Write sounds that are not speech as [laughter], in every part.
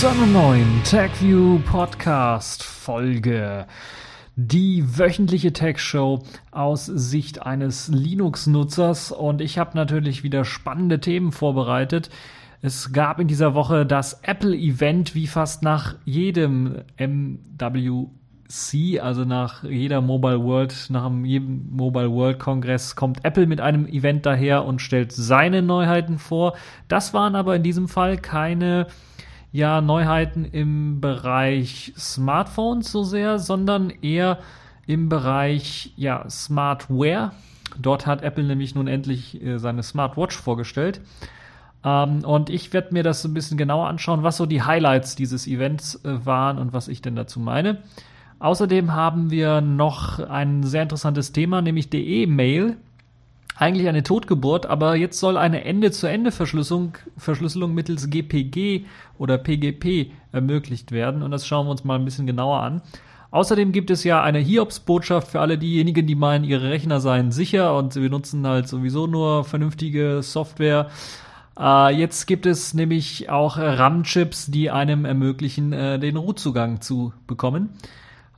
zu einer neuen TechView Podcast Folge. Die wöchentliche Tech-Show aus Sicht eines Linux-Nutzers und ich habe natürlich wieder spannende Themen vorbereitet. Es gab in dieser Woche das Apple-Event, wie fast nach jedem MWC, also nach jeder Mobile World, nach jedem Mobile World Kongress kommt Apple mit einem Event daher und stellt seine Neuheiten vor. Das waren aber in diesem Fall keine ja, Neuheiten im Bereich Smartphones so sehr, sondern eher im Bereich ja, Smartware. Dort hat Apple nämlich nun endlich äh, seine Smartwatch vorgestellt. Ähm, und ich werde mir das so ein bisschen genauer anschauen, was so die Highlights dieses Events äh, waren und was ich denn dazu meine. Außerdem haben wir noch ein sehr interessantes Thema, nämlich die E-Mail. Eigentlich eine Totgeburt, aber jetzt soll eine Ende-zu-Ende-Verschlüsselung Verschlüsselung mittels GPG oder PGP ermöglicht werden. Und das schauen wir uns mal ein bisschen genauer an. Außerdem gibt es ja eine Hiobs-Botschaft für alle diejenigen, die meinen, ihre Rechner seien sicher und sie benutzen halt sowieso nur vernünftige Software. Äh, jetzt gibt es nämlich auch RAM-Chips, die einem ermöglichen, äh, den Rootzugang zu bekommen.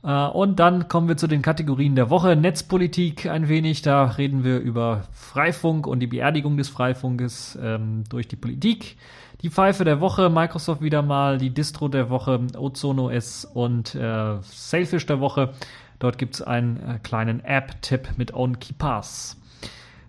Äh, und dann kommen wir zu den Kategorien der Woche. Netzpolitik ein wenig, da reden wir über Freifunk und die Beerdigung des Freifunkes ähm, durch die Politik. Die Pfeife der Woche, Microsoft wieder mal, die Distro der Woche, Ozono S und äh, Sailfish der Woche. Dort gibt es einen äh, kleinen App-Tipp mit OnKeePass.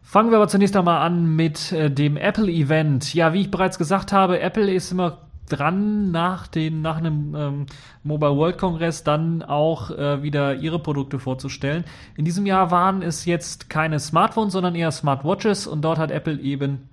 Fangen wir aber zunächst einmal an mit äh, dem Apple-Event. Ja, wie ich bereits gesagt habe, Apple ist immer dran, nach, den, nach einem ähm, Mobile World Kongress dann auch äh, wieder ihre Produkte vorzustellen. In diesem Jahr waren es jetzt keine Smartphones, sondern eher Smartwatches und dort hat Apple eben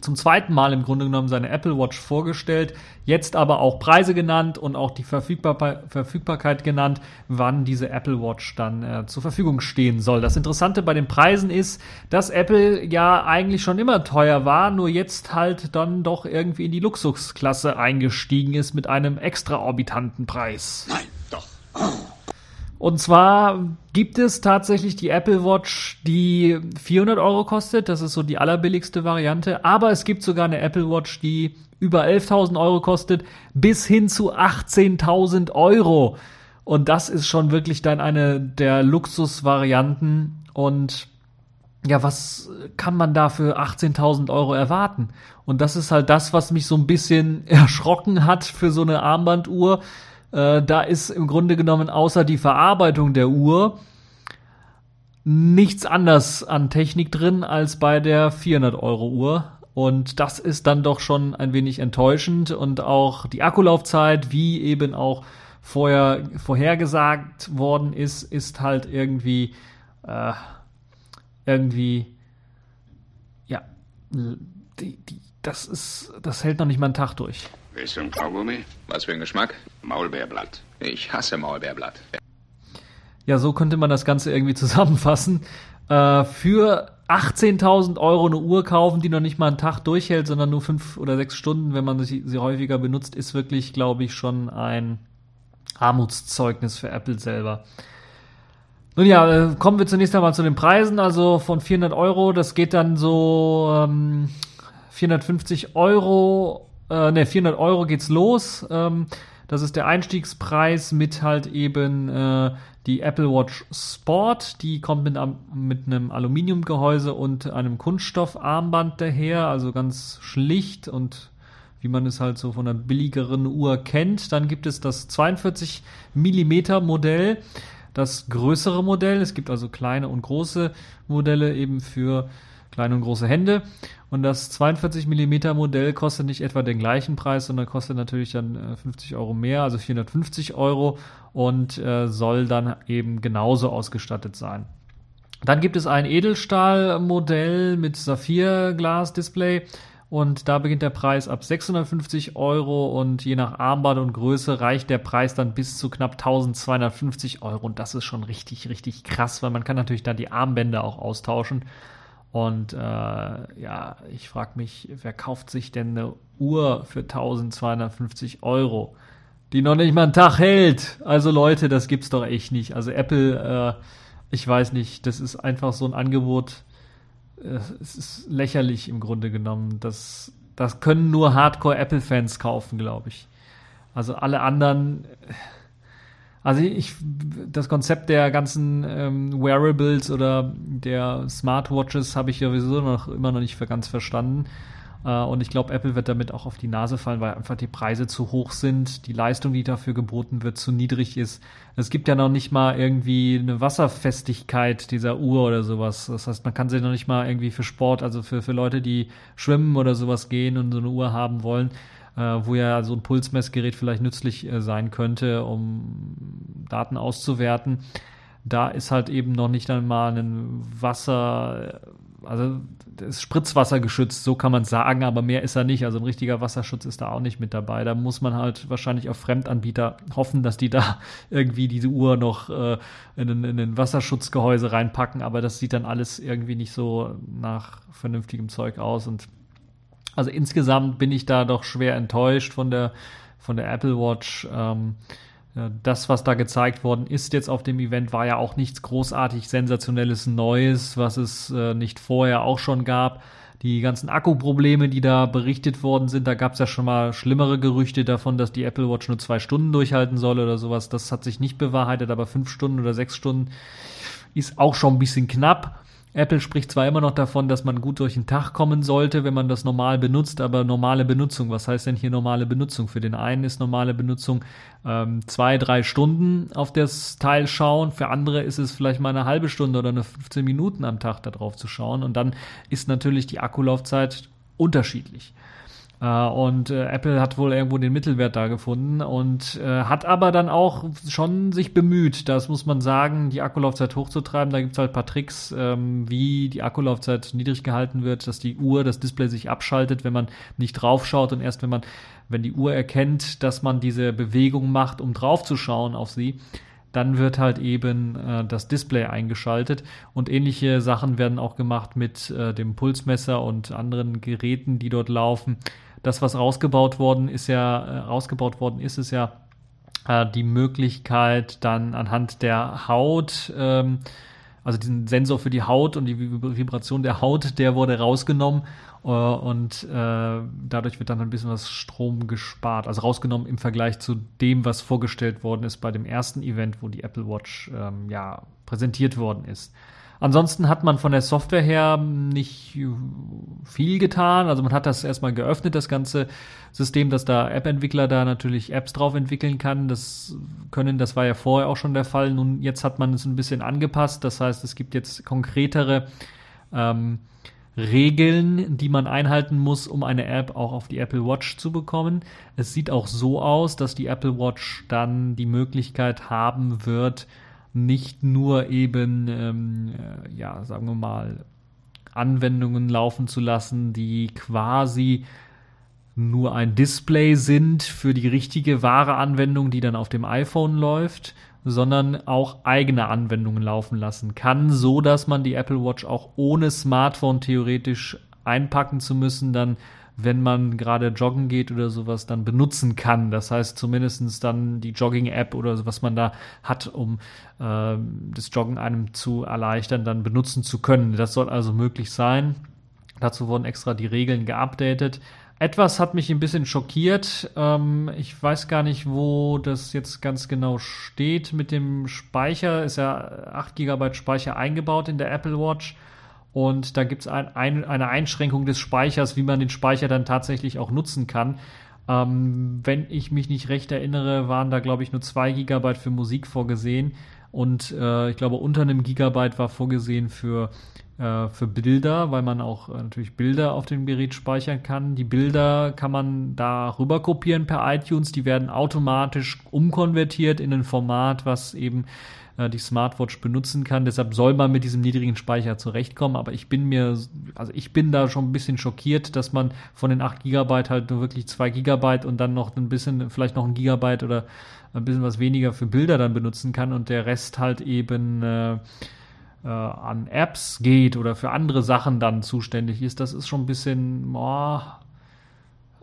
zum zweiten Mal im Grunde genommen seine Apple Watch vorgestellt, jetzt aber auch Preise genannt und auch die Verfügbar Verfügbarkeit genannt, wann diese Apple Watch dann äh, zur Verfügung stehen soll. Das Interessante bei den Preisen ist, dass Apple ja eigentlich schon immer teuer war, nur jetzt halt dann doch irgendwie in die Luxusklasse eingestiegen ist mit einem extraorbitanten Preis. Nein, doch. Und zwar gibt es tatsächlich die Apple Watch, die 400 Euro kostet. Das ist so die allerbilligste Variante. Aber es gibt sogar eine Apple Watch, die über 11.000 Euro kostet, bis hin zu 18.000 Euro. Und das ist schon wirklich dann eine der Luxusvarianten. Und ja, was kann man da für 18.000 Euro erwarten? Und das ist halt das, was mich so ein bisschen [laughs] erschrocken hat für so eine Armbanduhr äh, da ist im Grunde genommen außer die Verarbeitung der Uhr nichts anders an Technik drin als bei der 400 Euro Uhr. Und das ist dann doch schon ein wenig enttäuschend und auch die Akkulaufzeit, wie eben auch vorher vorhergesagt worden ist, ist halt irgendwie äh, irgendwie ja die, die, das ist das hält noch nicht mal einen Tag durch. Willst du ein Kaugummi? Was für ein Geschmack? Maulbeerblatt. Ich hasse Maulbeerblatt. Ja, so könnte man das Ganze irgendwie [laughs] zusammenfassen. Äh, für 18.000 Euro eine Uhr kaufen, die noch nicht mal einen Tag durchhält, sondern nur fünf oder sechs Stunden, wenn man sie, sie häufiger benutzt, ist wirklich, glaube ich, schon ein Armutszeugnis für Apple selber. Nun ja, äh, kommen wir zunächst einmal zu den Preisen. Also von 400 Euro, das geht dann so ähm, 450 Euro äh, ne, 400 Euro geht's los. Ähm, das ist der Einstiegspreis mit halt eben äh, die Apple Watch Sport. Die kommt mit, mit einem Aluminiumgehäuse und einem Kunststoffarmband daher, also ganz schlicht und wie man es halt so von einer billigeren Uhr kennt. Dann gibt es das 42 Millimeter Modell, das größere Modell. Es gibt also kleine und große Modelle eben für kleine und große Hände. Und das 42 mm Modell kostet nicht etwa den gleichen Preis, sondern kostet natürlich dann 50 äh, Euro mehr, also 450 Euro und äh, soll dann eben genauso ausgestattet sein. Dann gibt es ein Edelstahlmodell mit Saphirglas-Display und da beginnt der Preis ab 650 Euro und je nach Armband und Größe reicht der Preis dann bis zu knapp 1250 Euro und das ist schon richtig, richtig krass, weil man kann natürlich dann die Armbänder auch austauschen und äh, ja, ich frage mich, wer kauft sich denn eine Uhr für 1250 Euro, die noch nicht mal einen Tag hält? Also Leute, das gibt's doch echt nicht. Also Apple, äh, ich weiß nicht, das ist einfach so ein Angebot. Äh, es ist lächerlich im Grunde genommen. Das, das können nur Hardcore-Apple-Fans kaufen, glaube ich. Also alle anderen, also ich, das Konzept der ganzen ähm, Wearables oder der Smartwatches habe ich ja sowieso noch immer noch nicht für ganz verstanden. Äh, und ich glaube, Apple wird damit auch auf die Nase fallen, weil einfach die Preise zu hoch sind, die Leistung, die dafür geboten wird, zu niedrig ist. Es gibt ja noch nicht mal irgendwie eine Wasserfestigkeit dieser Uhr oder sowas. Das heißt, man kann sie noch nicht mal irgendwie für Sport, also für, für Leute, die schwimmen oder sowas gehen und so eine Uhr haben wollen, wo ja so ein Pulsmessgerät vielleicht nützlich äh, sein könnte, um Daten auszuwerten. Da ist halt eben noch nicht einmal ein Wasser, also ist Spritzwasser geschützt, so kann man sagen, aber mehr ist er nicht. Also ein richtiger Wasserschutz ist da auch nicht mit dabei. Da muss man halt wahrscheinlich auf Fremdanbieter hoffen, dass die da [laughs] irgendwie diese Uhr noch äh, in, in ein Wasserschutzgehäuse reinpacken, aber das sieht dann alles irgendwie nicht so nach vernünftigem Zeug aus. Und also insgesamt bin ich da doch schwer enttäuscht von der, von der Apple Watch. Ähm, das, was da gezeigt worden ist jetzt auf dem Event, war ja auch nichts großartig sensationelles Neues, was es äh, nicht vorher auch schon gab. Die ganzen Akkuprobleme, die da berichtet worden sind, da gab es ja schon mal schlimmere Gerüchte davon, dass die Apple Watch nur zwei Stunden durchhalten soll oder sowas. Das hat sich nicht bewahrheitet, aber fünf Stunden oder sechs Stunden ist auch schon ein bisschen knapp. Apple spricht zwar immer noch davon, dass man gut durch den Tag kommen sollte, wenn man das normal benutzt, aber normale Benutzung, was heißt denn hier normale Benutzung? Für den einen ist normale Benutzung ähm, zwei, drei Stunden auf das Teil schauen, für andere ist es vielleicht mal eine halbe Stunde oder eine 15 Minuten am Tag darauf zu schauen und dann ist natürlich die Akkulaufzeit unterschiedlich. Äh, und äh, Apple hat wohl irgendwo den Mittelwert da gefunden und äh, hat aber dann auch schon sich bemüht, das muss man sagen, die Akkulaufzeit hochzutreiben. Da gibt es halt ein paar Tricks, ähm, wie die Akkulaufzeit niedrig gehalten wird, dass die Uhr, das Display sich abschaltet, wenn man nicht draufschaut und erst wenn man, wenn die Uhr erkennt, dass man diese Bewegung macht, um draufzuschauen auf sie, dann wird halt eben äh, das Display eingeschaltet und ähnliche Sachen werden auch gemacht mit äh, dem Pulsmesser und anderen Geräten, die dort laufen das, was rausgebaut worden ist, ja, äh, rausgebaut worden ist, ist ja äh, die Möglichkeit, dann anhand der Haut, ähm, also diesen Sensor für die Haut und die Vibration der Haut, der wurde rausgenommen äh, und äh, dadurch wird dann ein bisschen was Strom gespart. Also rausgenommen im Vergleich zu dem, was vorgestellt worden ist bei dem ersten Event, wo die Apple Watch ähm, ja präsentiert worden ist. Ansonsten hat man von der Software her nicht viel getan. Also man hat das erstmal geöffnet, das ganze System, dass da App-Entwickler da natürlich Apps drauf entwickeln kann. Das können, das war ja vorher auch schon der Fall. Nun, jetzt hat man es ein bisschen angepasst. Das heißt, es gibt jetzt konkretere ähm, Regeln, die man einhalten muss, um eine App auch auf die Apple Watch zu bekommen. Es sieht auch so aus, dass die Apple Watch dann die Möglichkeit haben wird, nicht nur eben, ähm, äh, ja, sagen wir mal, Anwendungen laufen zu lassen, die quasi nur ein Display sind für die richtige wahre Anwendung, die dann auf dem iPhone läuft, sondern auch eigene Anwendungen laufen lassen kann, so dass man die Apple Watch auch ohne Smartphone theoretisch einpacken zu müssen, dann wenn man gerade joggen geht oder sowas, dann benutzen kann. Das heißt zumindestens dann die Jogging-App oder so, was man da hat, um äh, das Joggen einem zu erleichtern, dann benutzen zu können. Das soll also möglich sein. Dazu wurden extra die Regeln geupdatet. Etwas hat mich ein bisschen schockiert. Ähm, ich weiß gar nicht, wo das jetzt ganz genau steht. Mit dem Speicher ist ja 8 GB Speicher eingebaut in der Apple Watch. Und da gibt es ein, ein, eine Einschränkung des Speichers, wie man den Speicher dann tatsächlich auch nutzen kann. Ähm, wenn ich mich nicht recht erinnere, waren da, glaube ich, nur zwei Gigabyte für Musik vorgesehen. Und äh, ich glaube, unter einem Gigabyte war vorgesehen für, äh, für Bilder, weil man auch äh, natürlich Bilder auf dem Gerät speichern kann. Die Bilder kann man da rüber kopieren per iTunes. Die werden automatisch umkonvertiert in ein Format, was eben äh, die Smartwatch benutzen kann. Deshalb soll man mit diesem niedrigen Speicher zurechtkommen. Aber ich bin mir, also ich bin da schon ein bisschen schockiert, dass man von den 8 GB halt nur wirklich 2 GB und dann noch ein bisschen, vielleicht noch ein Gigabyte oder ein bisschen was weniger für Bilder dann benutzen kann und der Rest halt eben äh, äh, an Apps geht oder für andere Sachen dann zuständig ist. Das ist schon ein bisschen, boah,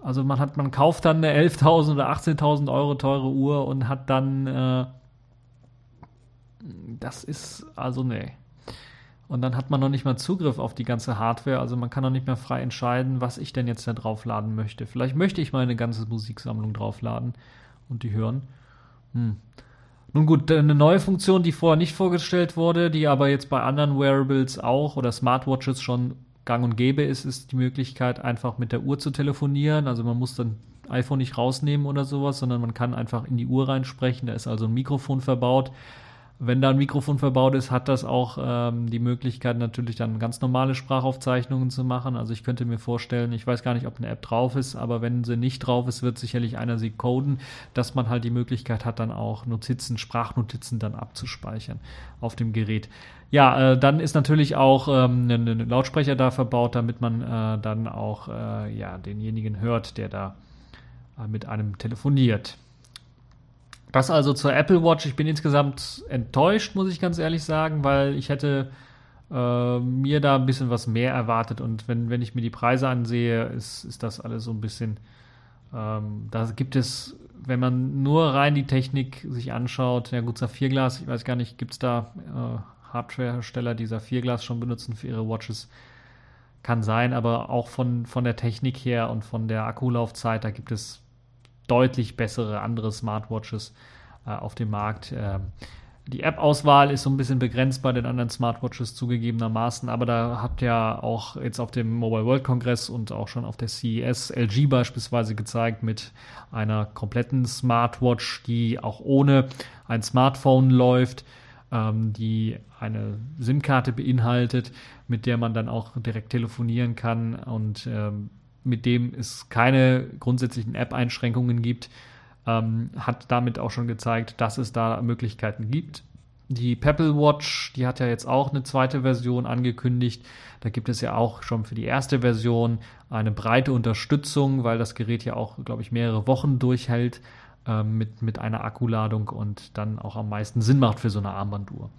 also man hat, man kauft dann eine 11.000 oder 18.000 Euro teure Uhr und hat dann äh, das ist also nee. Und dann hat man noch nicht mal Zugriff auf die ganze Hardware, also man kann noch nicht mehr frei entscheiden, was ich denn jetzt da draufladen möchte. Vielleicht möchte ich meine ganze Musiksammlung draufladen und die hören. Hm. Nun gut, eine neue Funktion, die vorher nicht vorgestellt wurde, die aber jetzt bei anderen Wearables auch oder Smartwatches schon gang und gäbe ist, ist die Möglichkeit, einfach mit der Uhr zu telefonieren. Also man muss dann iPhone nicht rausnehmen oder sowas, sondern man kann einfach in die Uhr reinsprechen. Da ist also ein Mikrofon verbaut. Wenn da ein Mikrofon verbaut ist, hat das auch ähm, die Möglichkeit, natürlich dann ganz normale Sprachaufzeichnungen zu machen. Also ich könnte mir vorstellen, ich weiß gar nicht, ob eine App drauf ist, aber wenn sie nicht drauf ist, wird sicherlich einer sie coden, dass man halt die Möglichkeit hat, dann auch Notizen, Sprachnotizen dann abzuspeichern auf dem Gerät. Ja, äh, dann ist natürlich auch ähm, ein, ein Lautsprecher da verbaut, damit man äh, dann auch äh, ja, denjenigen hört, der da äh, mit einem telefoniert. Das also zur Apple Watch. Ich bin insgesamt enttäuscht, muss ich ganz ehrlich sagen, weil ich hätte äh, mir da ein bisschen was mehr erwartet. Und wenn, wenn ich mir die Preise ansehe, ist, ist das alles so ein bisschen. Ähm, da gibt es, wenn man nur rein die Technik sich anschaut, ja gut, Saphirglas, ich weiß gar nicht, gibt es da äh, Hardwarehersteller, die Saphirglas schon benutzen für ihre Watches? Kann sein, aber auch von, von der Technik her und von der Akkulaufzeit, da gibt es deutlich bessere andere Smartwatches äh, auf dem Markt. Ähm, die App-Auswahl ist so ein bisschen begrenzt bei den anderen Smartwatches zugegebenermaßen, aber da hat ja auch jetzt auf dem Mobile World Congress und auch schon auf der CES LG beispielsweise gezeigt mit einer kompletten Smartwatch, die auch ohne ein Smartphone läuft, ähm, die eine SIM-Karte beinhaltet, mit der man dann auch direkt telefonieren kann und ähm, mit dem es keine grundsätzlichen App-Einschränkungen gibt, ähm, hat damit auch schon gezeigt, dass es da Möglichkeiten gibt. Die Pebble Watch, die hat ja jetzt auch eine zweite Version angekündigt. Da gibt es ja auch schon für die erste Version eine breite Unterstützung, weil das Gerät ja auch, glaube ich, mehrere Wochen durchhält äh, mit, mit einer Akkuladung und dann auch am meisten Sinn macht für so eine Armbanduhr.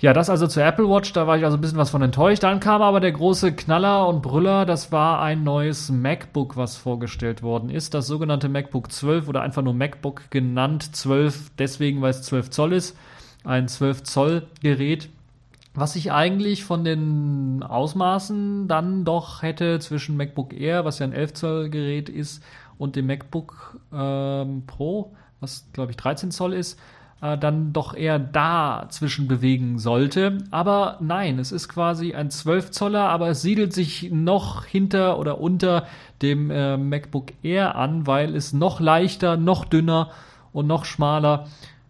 Ja, das also zur Apple Watch, da war ich also ein bisschen was von enttäuscht. Dann kam aber der große Knaller und Brüller, das war ein neues MacBook, was vorgestellt worden ist. Das sogenannte MacBook 12 oder einfach nur MacBook genannt. 12 deswegen, weil es 12 Zoll ist. Ein 12 Zoll Gerät, was sich eigentlich von den Ausmaßen dann doch hätte zwischen MacBook Air, was ja ein 11 Zoll Gerät ist, und dem MacBook ähm, Pro, was glaube ich 13 Zoll ist, äh, dann doch eher dazwischen bewegen sollte. Aber nein, es ist quasi ein 12 Zoller, aber es siedelt sich noch hinter oder unter dem äh, MacBook Air an, weil es noch leichter, noch dünner und noch schmaler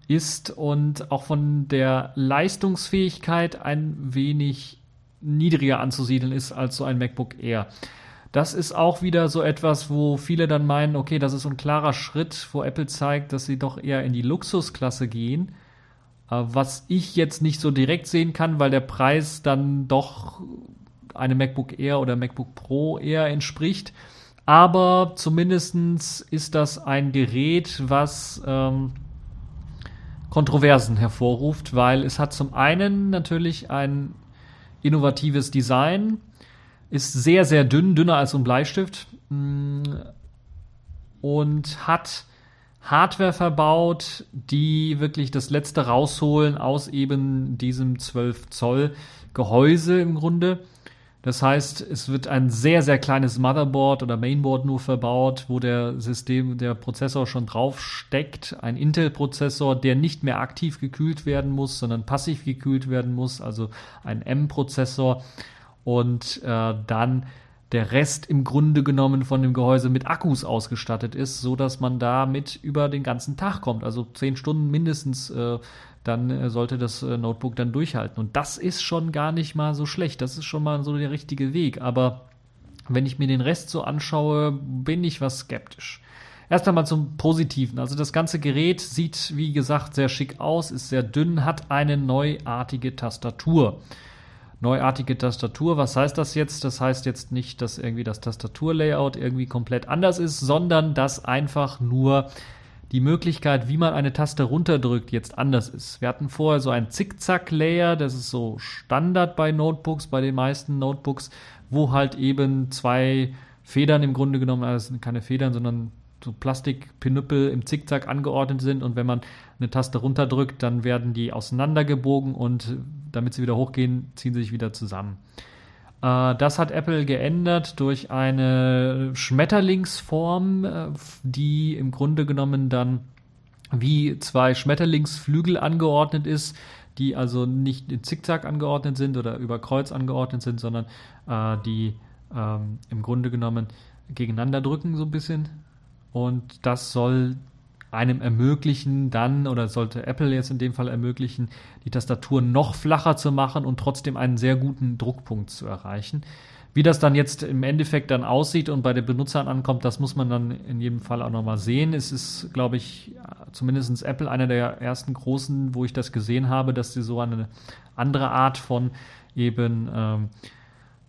ist und auch von der Leistungsfähigkeit ein wenig niedriger anzusiedeln ist als so ein MacBook Air. Das ist auch wieder so etwas, wo viele dann meinen, okay, das ist ein klarer Schritt, wo Apple zeigt, dass sie doch eher in die Luxusklasse gehen. Äh, was ich jetzt nicht so direkt sehen kann, weil der Preis dann doch einem MacBook Air oder MacBook Pro eher entspricht. Aber zumindest ist das ein Gerät, was ähm, Kontroversen hervorruft, weil es hat zum einen natürlich ein innovatives Design, ist sehr, sehr dünn, dünner als so ein Bleistift mm, und hat Hardware verbaut, die wirklich das letzte rausholen aus eben diesem 12 Zoll Gehäuse im Grunde. Das heißt, es wird ein sehr, sehr kleines Motherboard oder Mainboard nur verbaut, wo der System, der Prozessor schon drauf steckt. Ein Intel-Prozessor, der nicht mehr aktiv gekühlt werden muss, sondern passiv gekühlt werden muss, also ein M-Prozessor und äh, dann der Rest im Grunde genommen von dem Gehäuse mit Akkus ausgestattet ist, so dass man damit über den ganzen Tag kommt. Also zehn Stunden mindestens, äh, dann äh, sollte das äh, Notebook dann durchhalten. Und das ist schon gar nicht mal so schlecht. Das ist schon mal so der richtige Weg. Aber wenn ich mir den Rest so anschaue, bin ich was skeptisch. Erst einmal zum Positiven. Also das ganze Gerät sieht, wie gesagt, sehr schick aus, ist sehr dünn, hat eine neuartige Tastatur neuartige Tastatur. Was heißt das jetzt? Das heißt jetzt nicht, dass irgendwie das Tastaturlayout irgendwie komplett anders ist, sondern dass einfach nur die Möglichkeit, wie man eine Taste runterdrückt, jetzt anders ist. Wir hatten vorher so ein Zickzack-Layer, das ist so Standard bei Notebooks, bei den meisten Notebooks, wo halt eben zwei Federn im Grunde genommen, also keine Federn, sondern so Plastikpinüppel im Zickzack angeordnet sind und wenn man eine Taste runterdrückt, dann werden die auseinandergebogen und damit sie wieder hochgehen, ziehen sie sich wieder zusammen. Äh, das hat Apple geändert durch eine Schmetterlingsform, äh, die im Grunde genommen dann wie zwei Schmetterlingsflügel angeordnet ist, die also nicht in Zickzack angeordnet sind oder über Kreuz angeordnet sind, sondern äh, die ähm, im Grunde genommen gegeneinander drücken so ein bisschen. Und das soll einem ermöglichen, dann oder sollte Apple jetzt in dem Fall ermöglichen, die Tastatur noch flacher zu machen und trotzdem einen sehr guten Druckpunkt zu erreichen. Wie das dann jetzt im Endeffekt dann aussieht und bei den Benutzern ankommt, das muss man dann in jedem Fall auch nochmal sehen. Es ist, glaube ich, zumindest Apple einer der ersten großen, wo ich das gesehen habe, dass sie so eine andere Art von eben ähm,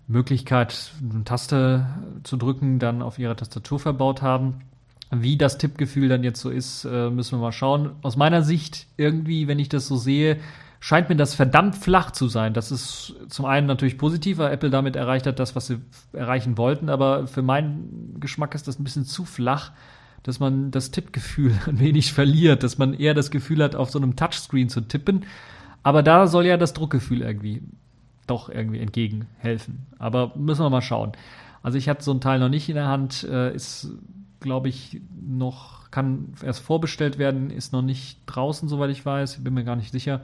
Möglichkeit, eine Taste zu drücken, dann auf ihrer Tastatur verbaut haben. Wie das Tippgefühl dann jetzt so ist, äh, müssen wir mal schauen. Aus meiner Sicht irgendwie, wenn ich das so sehe, scheint mir das verdammt flach zu sein. Das ist zum einen natürlich positiv, weil Apple damit erreicht hat, das, was sie erreichen wollten, aber für meinen Geschmack ist das ein bisschen zu flach, dass man das Tippgefühl [laughs] ein wenig verliert, dass man eher das Gefühl hat, auf so einem Touchscreen zu tippen. Aber da soll ja das Druckgefühl irgendwie doch irgendwie entgegenhelfen. Aber müssen wir mal schauen. Also ich hatte so ein Teil noch nicht in der Hand, äh, ist, glaube ich, noch, kann erst vorbestellt werden, ist noch nicht draußen, soweit ich weiß, bin mir gar nicht sicher.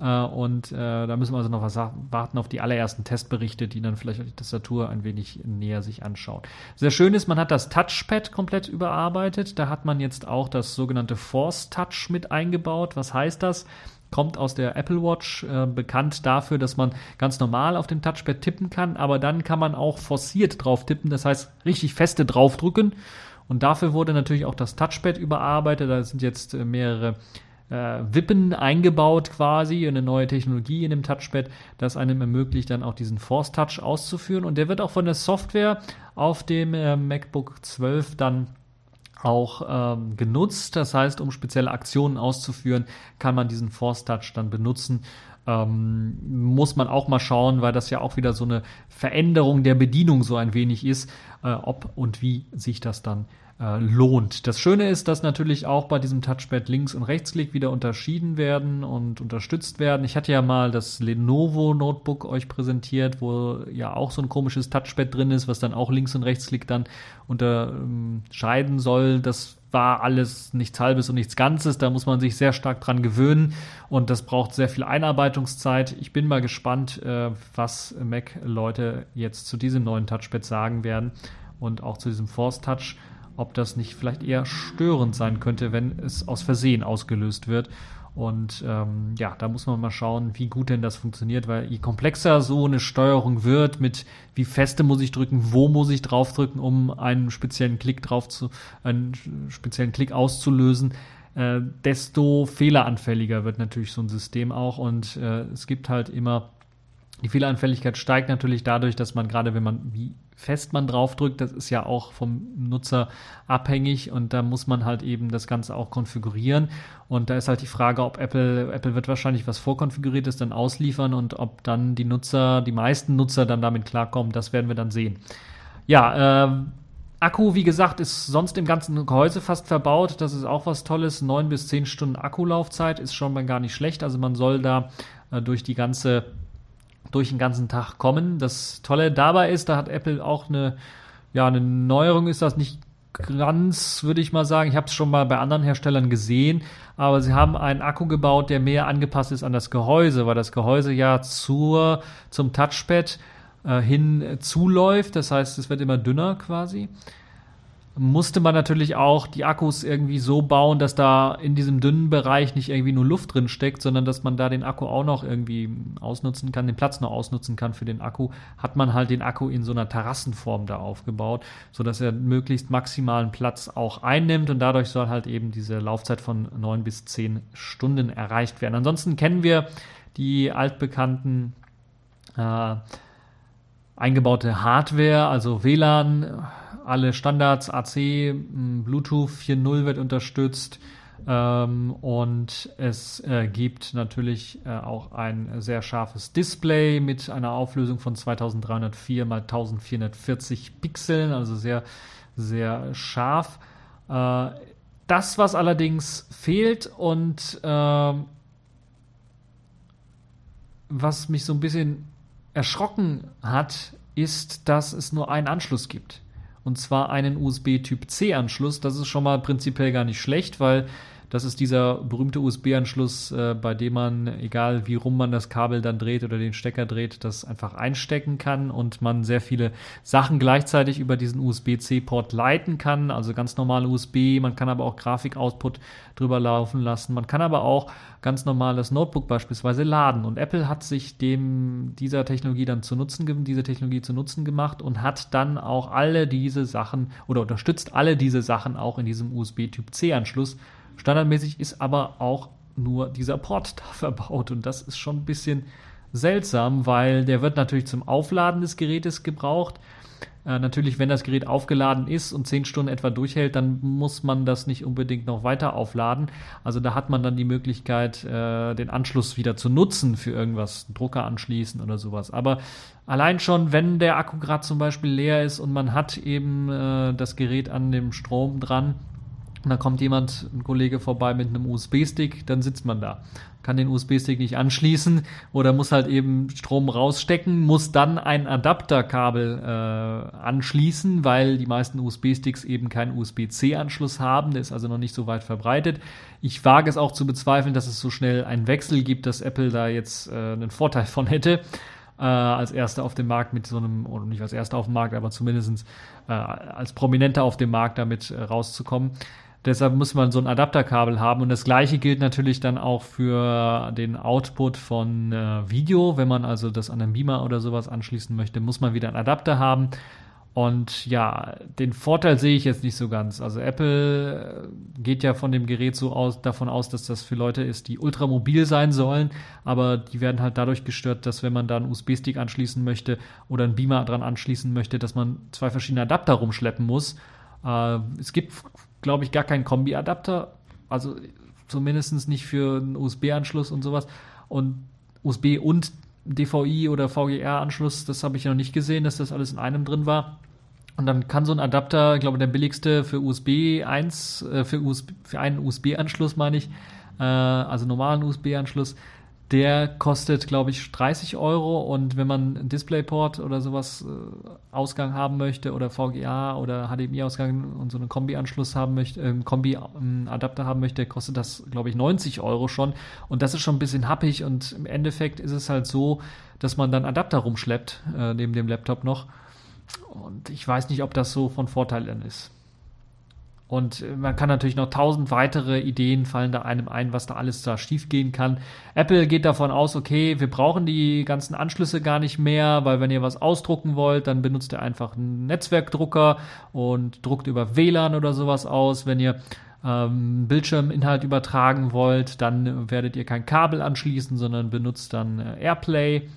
Äh, und äh, da müssen wir also noch was warten auf die allerersten Testberichte, die dann vielleicht die Tastatur ein wenig näher sich anschauen. Sehr schön ist, man hat das Touchpad komplett überarbeitet. Da hat man jetzt auch das sogenannte Force Touch mit eingebaut. Was heißt das? kommt aus der Apple Watch, äh, bekannt dafür, dass man ganz normal auf dem Touchpad tippen kann, aber dann kann man auch forciert drauf tippen, das heißt richtig feste draufdrücken. Und dafür wurde natürlich auch das Touchpad überarbeitet. Da sind jetzt äh, mehrere äh, Wippen eingebaut quasi, eine neue Technologie in dem Touchpad, das einem ermöglicht, dann auch diesen Force Touch auszuführen. Und der wird auch von der Software auf dem äh, MacBook 12 dann auch ähm, genutzt. Das heißt, um spezielle Aktionen auszuführen, kann man diesen Force Touch dann benutzen. Ähm, muss man auch mal schauen, weil das ja auch wieder so eine Veränderung der Bedienung so ein wenig ist, äh, ob und wie sich das dann äh, lohnt. Das Schöne ist, dass natürlich auch bei diesem Touchpad Links- und Rechtsklick wieder unterschieden werden und unterstützt werden. Ich hatte ja mal das Lenovo Notebook euch präsentiert, wo ja auch so ein komisches Touchpad drin ist, was dann auch Links- und Rechtsklick dann unterscheiden soll. Das war alles nichts Halbes und nichts Ganzes. Da muss man sich sehr stark dran gewöhnen und das braucht sehr viel Einarbeitungszeit. Ich bin mal gespannt, äh, was Mac-Leute jetzt zu diesem neuen Touchpad sagen werden und auch zu diesem Force Touch ob das nicht vielleicht eher störend sein könnte, wenn es aus Versehen ausgelöst wird. Und ähm, ja, da muss man mal schauen, wie gut denn das funktioniert, weil je komplexer so eine Steuerung wird, mit wie feste muss ich drücken, wo muss ich draufdrücken, um einen speziellen Klick drauf zu, einen speziellen Klick auszulösen, äh, desto fehleranfälliger wird natürlich so ein System auch. Und äh, es gibt halt immer die Fehleranfälligkeit steigt natürlich dadurch, dass man gerade, wenn man, wie fest man draufdrückt, das ist ja auch vom Nutzer abhängig und da muss man halt eben das Ganze auch konfigurieren. Und da ist halt die Frage, ob Apple, Apple wird wahrscheinlich was vorkonfiguriertes dann ausliefern und ob dann die Nutzer, die meisten Nutzer dann damit klarkommen, das werden wir dann sehen. Ja, äh, Akku, wie gesagt, ist sonst im ganzen Gehäuse fast verbaut. Das ist auch was Tolles. Neun bis zehn Stunden Akkulaufzeit ist schon mal gar nicht schlecht. Also man soll da äh, durch die ganze durch den ganzen Tag kommen. Das Tolle dabei ist, da hat Apple auch eine, ja, eine Neuerung ist das nicht ganz, würde ich mal sagen. Ich habe es schon mal bei anderen Herstellern gesehen, aber sie haben einen Akku gebaut, der mehr angepasst ist an das Gehäuse, weil das Gehäuse ja zur, zum Touchpad äh, hin zuläuft. Das heißt, es wird immer dünner quasi musste man natürlich auch die Akkus irgendwie so bauen, dass da in diesem dünnen Bereich nicht irgendwie nur Luft drin steckt, sondern dass man da den Akku auch noch irgendwie ausnutzen kann, den Platz noch ausnutzen kann für den Akku, hat man halt den Akku in so einer Terrassenform da aufgebaut, sodass er möglichst maximalen Platz auch einnimmt und dadurch soll halt eben diese Laufzeit von neun bis zehn Stunden erreicht werden. Ansonsten kennen wir die altbekannten äh, eingebaute Hardware, also WLAN, alle Standards, AC, Bluetooth 4.0 wird unterstützt ähm, und es äh, gibt natürlich äh, auch ein sehr scharfes Display mit einer Auflösung von 2304 x 1440 Pixeln, also sehr, sehr scharf. Äh, das, was allerdings fehlt und ähm, was mich so ein bisschen erschrocken hat, ist, dass es nur einen Anschluss gibt. Und zwar einen USB-Typ C-Anschluss. Das ist schon mal prinzipiell gar nicht schlecht, weil das ist dieser berühmte USB-Anschluss, äh, bei dem man, egal wie rum man das Kabel dann dreht oder den Stecker dreht, das einfach einstecken kann und man sehr viele Sachen gleichzeitig über diesen USB-C-Port leiten kann. Also ganz normal USB, man kann aber auch Grafik-Output drüber laufen lassen. Man kann aber auch ganz normal das Notebook beispielsweise laden. Und Apple hat sich dem dieser Technologie dann zu nutzen, diese Technologie zu nutzen gemacht und hat dann auch alle diese Sachen oder unterstützt alle diese Sachen auch in diesem USB-Typ C-Anschluss Standardmäßig ist aber auch nur dieser Port [laughs] da verbaut und das ist schon ein bisschen seltsam, weil der wird natürlich zum Aufladen des Gerätes gebraucht. Äh, natürlich, wenn das Gerät aufgeladen ist und 10 Stunden etwa durchhält, dann muss man das nicht unbedingt noch weiter aufladen. Also da hat man dann die Möglichkeit, äh, den Anschluss wieder zu nutzen für irgendwas, Drucker anschließen oder sowas. Aber allein schon, wenn der Akku gerade zum Beispiel leer ist und man hat eben äh, das Gerät an dem Strom dran, und dann kommt jemand, ein Kollege vorbei mit einem USB-Stick, dann sitzt man da. Kann den USB-Stick nicht anschließen oder muss halt eben Strom rausstecken, muss dann ein Adapterkabel äh, anschließen, weil die meisten USB-Sticks eben keinen USB-C-Anschluss haben. Der ist also noch nicht so weit verbreitet. Ich wage es auch zu bezweifeln, dass es so schnell einen Wechsel gibt, dass Apple da jetzt äh, einen Vorteil [laughs] von hätte. Äh, als erster auf dem Markt mit so einem, oder nicht als erster auf dem Markt, aber zumindest äh, als Prominenter auf dem Markt damit äh, rauszukommen. Deshalb muss man so ein Adapterkabel haben. Und das gleiche gilt natürlich dann auch für den Output von äh, Video. Wenn man also das an einem Beamer oder sowas anschließen möchte, muss man wieder einen Adapter haben. Und ja, den Vorteil sehe ich jetzt nicht so ganz. Also Apple äh, geht ja von dem Gerät so aus, davon aus, dass das für Leute ist, die ultramobil sein sollen, aber die werden halt dadurch gestört, dass wenn man da einen USB-Stick anschließen möchte oder einen Beamer dran anschließen möchte, dass man zwei verschiedene Adapter rumschleppen muss. Äh, es gibt glaube ich, gar keinen Kombi-Adapter. Also zumindest nicht für einen USB-Anschluss und sowas. Und USB und DVI oder VGR-Anschluss, das habe ich noch nicht gesehen, dass das alles in einem drin war. Und dann kann so ein Adapter, ich glaube, der billigste für USB 1, äh, für, USB, für einen USB-Anschluss, meine ich, äh, also normalen USB-Anschluss, der kostet, glaube ich, 30 Euro und wenn man einen DisplayPort oder sowas äh, Ausgang haben möchte oder VGA oder HDMI-Ausgang und so einen Kombi-Anschluss haben möchte, äh, Kombi-Adapter haben möchte, kostet das, glaube ich, 90 Euro schon. Und das ist schon ein bisschen happig und im Endeffekt ist es halt so, dass man dann Adapter rumschleppt, äh, neben dem Laptop noch. Und ich weiß nicht, ob das so von Vorteil ist. Und man kann natürlich noch tausend weitere Ideen fallen da einem ein, was da alles da schiefgehen kann. Apple geht davon aus, okay, wir brauchen die ganzen Anschlüsse gar nicht mehr, weil wenn ihr was ausdrucken wollt, dann benutzt ihr einfach einen Netzwerkdrucker und druckt über WLAN oder sowas aus. Wenn ihr ähm, Bildschirminhalt übertragen wollt, dann werdet ihr kein Kabel anschließen, sondern benutzt dann äh, Airplay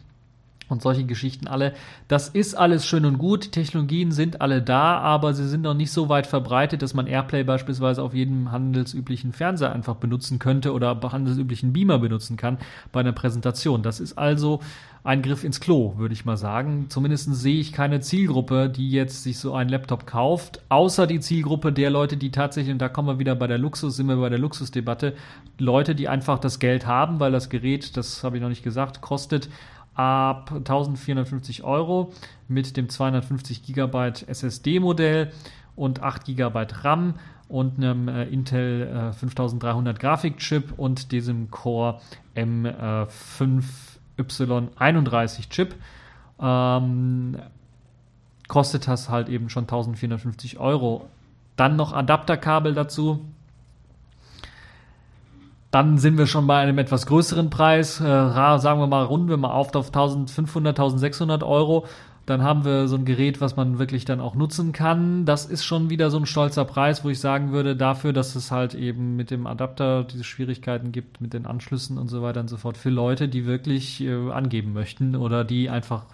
und solche Geschichten alle. Das ist alles schön und gut. Die Technologien sind alle da, aber sie sind noch nicht so weit verbreitet, dass man Airplay beispielsweise auf jedem handelsüblichen Fernseher einfach benutzen könnte oder handelsüblichen Beamer benutzen kann bei einer Präsentation. Das ist also ein Griff ins Klo, würde ich mal sagen. Zumindest sehe ich keine Zielgruppe, die jetzt sich so einen Laptop kauft, außer die Zielgruppe der Leute, die tatsächlich, und da kommen wir wieder bei der Luxus, sind wir bei der Luxusdebatte, Leute, die einfach das Geld haben, weil das Gerät, das habe ich noch nicht gesagt, kostet ab 1450 Euro mit dem 250 GB SSD-Modell und 8 GB RAM und einem äh, Intel äh, 5300 Grafikchip und diesem Core M5Y31 Chip. Ähm, kostet das halt eben schon 1450 Euro. Dann noch Adapterkabel dazu, dann sind wir schon bei einem etwas größeren Preis. Äh, sagen wir mal, runden wir mal auf auf 1500, 1600 Euro. Dann haben wir so ein Gerät, was man wirklich dann auch nutzen kann. Das ist schon wieder so ein stolzer Preis, wo ich sagen würde, dafür, dass es halt eben mit dem Adapter diese Schwierigkeiten gibt, mit den Anschlüssen und so weiter und so fort, für Leute, die wirklich äh, angeben möchten oder die einfach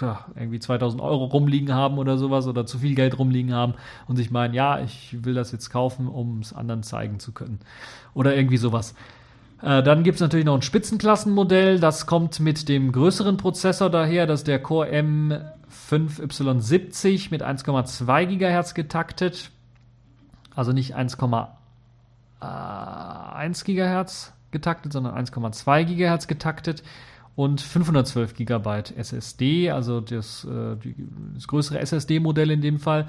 ja, irgendwie 2000 Euro rumliegen haben oder sowas oder zu viel Geld rumliegen haben und sich meinen, ja, ich will das jetzt kaufen, um es anderen zeigen zu können. Oder irgendwie sowas. Äh, dann gibt es natürlich noch ein Spitzenklassenmodell, das kommt mit dem größeren Prozessor daher, das ist der Core M 5Y70 mit 1,2 GHz getaktet. Also nicht 1,1 GHz getaktet, sondern 1,2 GHz getaktet. und 512 GB SSD, also das, äh, das größere SSD-Modell in dem Fall.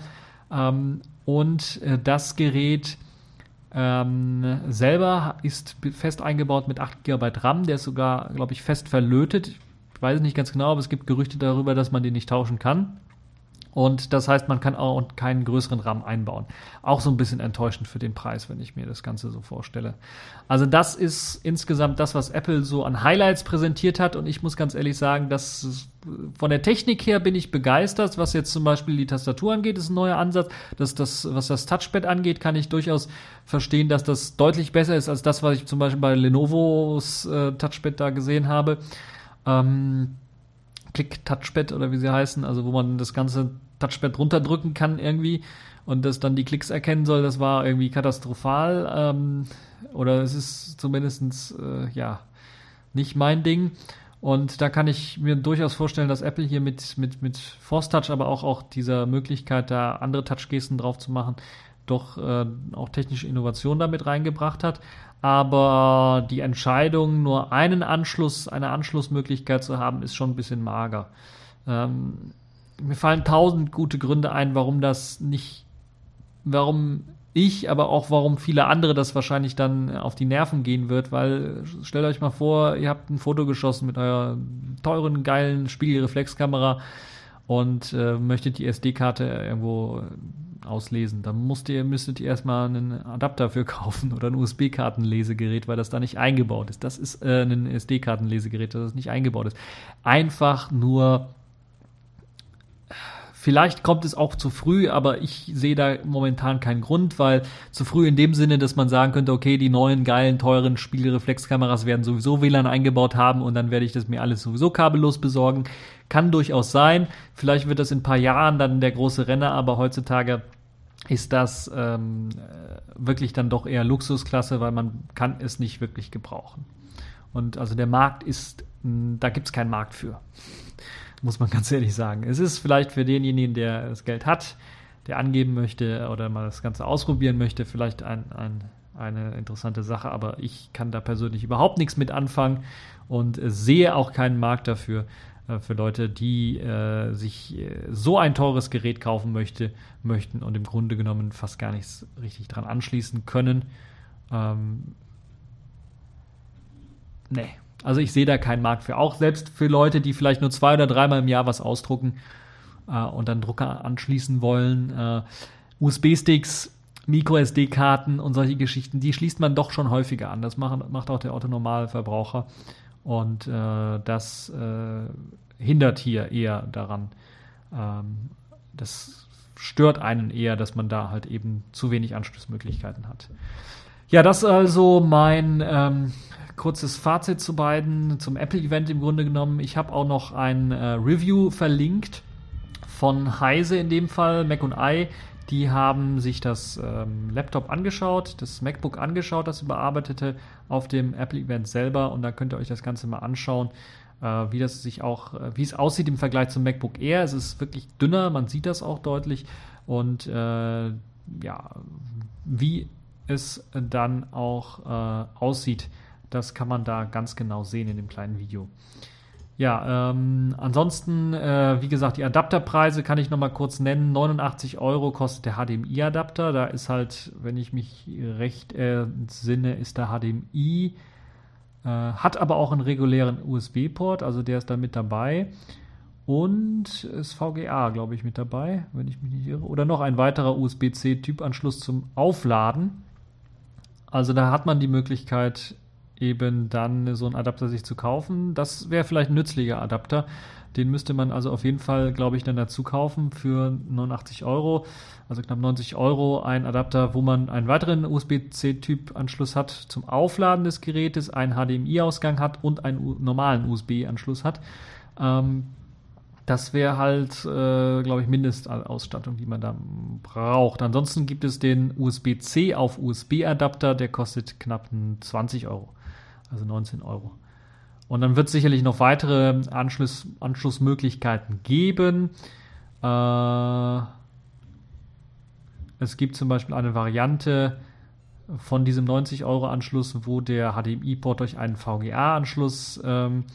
Ähm, und äh, das Gerät ähm, selber ist fest eingebaut mit 8 GB RAM, der ist sogar, glaube ich, fest verlötet. Ich weiß nicht ganz genau, aber es gibt Gerüchte darüber, dass man den nicht tauschen kann. Und das heißt, man kann auch keinen größeren RAM einbauen. Auch so ein bisschen enttäuschend für den Preis, wenn ich mir das Ganze so vorstelle. Also das ist insgesamt das, was Apple so an Highlights präsentiert hat. Und ich muss ganz ehrlich sagen, dass von der Technik her bin ich begeistert. Was jetzt zum Beispiel die Tastatur angeht, ist ein neuer Ansatz. Das, das, was das Touchpad angeht, kann ich durchaus verstehen, dass das deutlich besser ist als das, was ich zum Beispiel bei Lenovo's äh, Touchpad da gesehen habe. Ähm, Click-Touchpad oder wie sie heißen, also wo man das ganze Touchpad runterdrücken kann irgendwie und das dann die Klicks erkennen soll, das war irgendwie katastrophal. Ähm, oder es ist zumindest äh, ja nicht mein Ding. Und da kann ich mir durchaus vorstellen, dass Apple hier mit, mit, mit Force Touch, aber auch, auch dieser Möglichkeit, da andere Touchgesten drauf zu machen, doch äh, auch technische Innovation damit reingebracht hat aber die Entscheidung, nur einen Anschluss, eine Anschlussmöglichkeit zu haben, ist schon ein bisschen mager. Ähm, mir fallen tausend gute Gründe ein, warum das nicht, warum ich, aber auch warum viele andere das wahrscheinlich dann auf die Nerven gehen wird, weil stellt euch mal vor, ihr habt ein Foto geschossen mit eurer teuren, geilen Spiegelreflexkamera und äh, möchtet die SD-Karte irgendwo auslesen. Da musst ihr, müsstet ihr erstmal einen Adapter für [laughs] kaufen oder ein USB-Kartenlesegerät, weil das da nicht eingebaut ist. Das ist äh, ein SD-Kartenlesegerät, das nicht eingebaut ist. Einfach nur Vielleicht kommt es auch zu früh, aber ich sehe da momentan keinen Grund, weil zu früh in dem Sinne, dass man sagen könnte, okay, die neuen geilen, teuren Spiegelreflexkameras werden sowieso WLAN eingebaut haben und dann werde ich das mir alles sowieso kabellos besorgen. Kann durchaus sein. Vielleicht wird das in ein paar Jahren dann der große Renner, aber heutzutage ist das ähm, wirklich dann doch eher Luxusklasse, weil man kann es nicht wirklich gebrauchen. Und also der Markt ist, da gibt es keinen Markt für muss man [laughs] ganz ehrlich sagen. Es ist vielleicht für denjenigen, der das Geld hat, der angeben möchte oder mal das Ganze ausprobieren möchte, vielleicht ein, ein, eine interessante Sache, aber ich kann da persönlich überhaupt nichts mit anfangen und sehe auch keinen Markt dafür, äh, für Leute, die äh, sich äh, so ein teures Gerät kaufen möchte, möchten und im Grunde genommen fast gar nichts richtig dran anschließen können. Ähm, nee, also ich sehe da keinen Markt für. Auch selbst für Leute, die vielleicht nur zwei oder dreimal im Jahr was ausdrucken äh, und dann Drucker anschließen wollen. Äh, USB-Sticks, Micro-SD-Karten und solche Geschichten, die schließt man doch schon häufiger an. Das macht, macht auch der Autonormalverbraucher. Und äh, das äh, hindert hier eher daran. Ähm, das stört einen eher, dass man da halt eben zu wenig Anschlussmöglichkeiten hat. Ja, das ist also mein ähm, kurzes Fazit zu beiden, zum Apple-Event im Grunde genommen. Ich habe auch noch ein äh, Review verlinkt von Heise in dem Fall, Mac und I. Die haben sich das ähm, Laptop angeschaut, das MacBook angeschaut, das überarbeitete auf dem Apple-Event selber und da könnt ihr euch das Ganze mal anschauen, äh, wie das sich auch, äh, wie es aussieht im Vergleich zum MacBook Air. Es ist wirklich dünner, man sieht das auch deutlich und äh, ja, wie es dann auch äh, aussieht das kann man da ganz genau sehen in dem kleinen Video. Ja, ähm, ansonsten, äh, wie gesagt, die Adapterpreise kann ich nochmal kurz nennen. 89 Euro kostet der HDMI-Adapter. Da ist halt, wenn ich mich recht entsinne, ist der HDMI, äh, hat aber auch einen regulären USB-Port, also der ist da mit dabei. Und ist VGA, glaube ich, mit dabei, wenn ich mich nicht irre. Oder noch ein weiterer USB-C-Typanschluss zum Aufladen. Also da hat man die Möglichkeit, eben dann so einen Adapter sich zu kaufen. Das wäre vielleicht ein nützlicher Adapter. Den müsste man also auf jeden Fall, glaube ich, dann dazu kaufen für 89 Euro, also knapp 90 Euro. Ein Adapter, wo man einen weiteren USB-C-Typ-Anschluss hat zum Aufladen des Gerätes, einen HDMI-Ausgang hat und einen normalen USB-Anschluss hat. Ähm, das wäre halt, äh, glaube ich, Mindestausstattung, die man da braucht. Ansonsten gibt es den USB-C auf USB-Adapter, der kostet knapp 20 Euro also 19 Euro. Und dann wird es sicherlich noch weitere Anschluss, Anschlussmöglichkeiten geben. Äh, es gibt zum Beispiel eine Variante von diesem 90 Euro Anschluss, wo der HDMI-Port durch einen VGA-Anschluss ähm,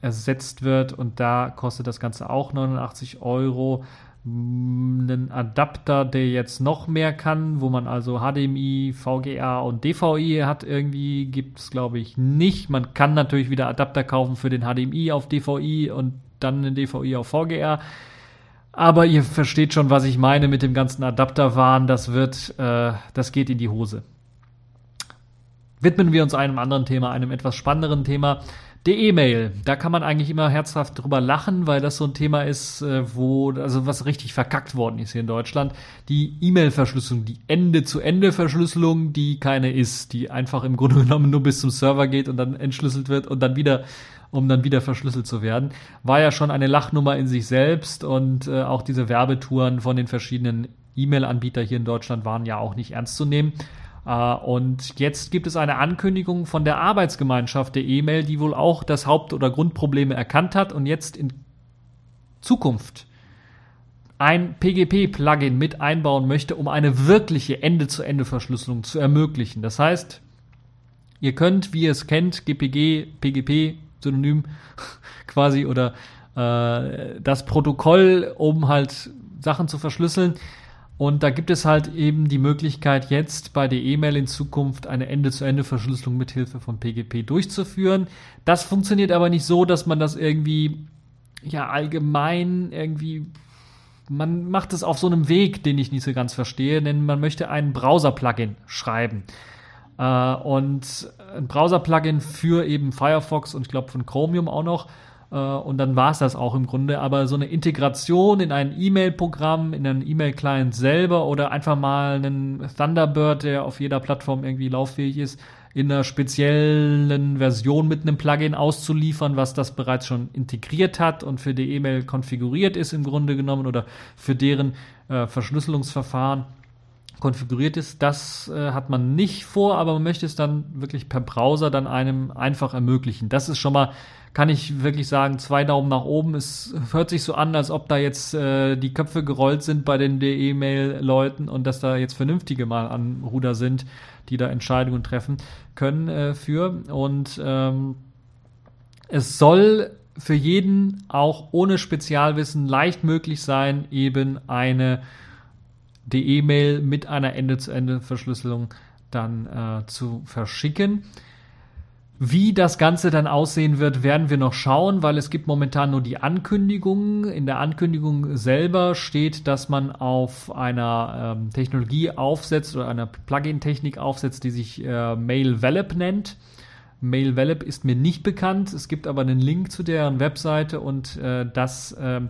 ersetzt wird und da kostet das Ganze auch 89 Euro. Einen Adapter, der jetzt noch mehr kann, wo man also HDMI, VGA und DVI hat, irgendwie gibt es, glaube ich, nicht. Man kann natürlich wieder Adapter kaufen für den HDMI auf DVI und dann den DVI auf VGA. Aber ihr versteht schon, was ich meine mit dem ganzen Adapterwahn. Das wird, äh, das geht in die Hose. Widmen wir uns einem anderen Thema, einem etwas spannenderen Thema. Die E-Mail, da kann man eigentlich immer herzhaft drüber lachen, weil das so ein Thema ist, äh, wo, also was richtig verkackt worden ist hier in Deutschland. Die E-Mail-Verschlüsselung, die Ende-zu-Ende-Verschlüsselung, die keine ist, die einfach im Grunde [laughs] genommen nur bis zum Server geht und dann entschlüsselt wird und dann wieder, um dann wieder verschlüsselt zu werden, war ja schon eine Lachnummer in sich selbst und äh, auch diese Werbetouren von den verschiedenen E-Mail-Anbietern hier in Deutschland waren ja auch nicht ernst zu nehmen. Uh, und jetzt gibt es eine Ankündigung von der Arbeitsgemeinschaft der E-Mail, die wohl auch das Haupt- oder Grundprobleme erkannt hat und jetzt in Zukunft ein PGP-Plugin mit einbauen möchte, um eine wirkliche Ende-zu-Ende-Verschlüsselung zu ermöglichen. Das heißt, ihr könnt, wie ihr es kennt, GPG, PGP, Synonym [laughs] quasi oder äh, das Protokoll, um halt Sachen zu verschlüsseln, und da gibt es halt eben die Möglichkeit, jetzt bei der E-Mail in Zukunft eine Ende-zu-Ende-Verschlüsselung mit Hilfe von PGP durchzuführen. Das funktioniert aber nicht so, dass man das irgendwie, ja, allgemein irgendwie, man macht es auf so einem Weg, den ich nicht so ganz verstehe, denn man möchte ein Browser-Plugin schreiben. Äh, und ein Browser-Plugin für eben Firefox und ich glaube von Chromium auch noch äh, und dann war es das auch im Grunde. Aber so eine Integration in ein E-Mail-Programm, in einen E-Mail-Client selber oder einfach mal einen Thunderbird, der auf jeder Plattform irgendwie lauffähig ist, in einer speziellen Version mit einem Plugin auszuliefern, was das bereits schon integriert hat und für die E-Mail konfiguriert ist im Grunde genommen oder für deren äh, Verschlüsselungsverfahren konfiguriert ist. Das äh, hat man nicht vor, aber man möchte es dann wirklich per Browser dann einem einfach ermöglichen. Das ist schon mal kann ich wirklich sagen, zwei Daumen nach oben. Es hört sich so an, als ob da jetzt äh, die Köpfe gerollt sind bei den E-Mail-Leuten und dass da jetzt Vernünftige mal am Ruder sind, die da Entscheidungen treffen können äh, für. Und ähm, es soll für jeden auch ohne Spezialwissen leicht möglich sein, eben eine die E-Mail mit einer Ende-zu-Ende-Verschlüsselung dann äh, zu verschicken. Wie das Ganze dann aussehen wird, werden wir noch schauen, weil es gibt momentan nur die Ankündigung. In der Ankündigung selber steht, dass man auf einer ähm, Technologie aufsetzt oder einer Plugin-Technik aufsetzt, die sich äh, Mail Velop nennt. Mail Velop ist mir nicht bekannt. Es gibt aber einen Link zu deren Webseite und äh, das äh,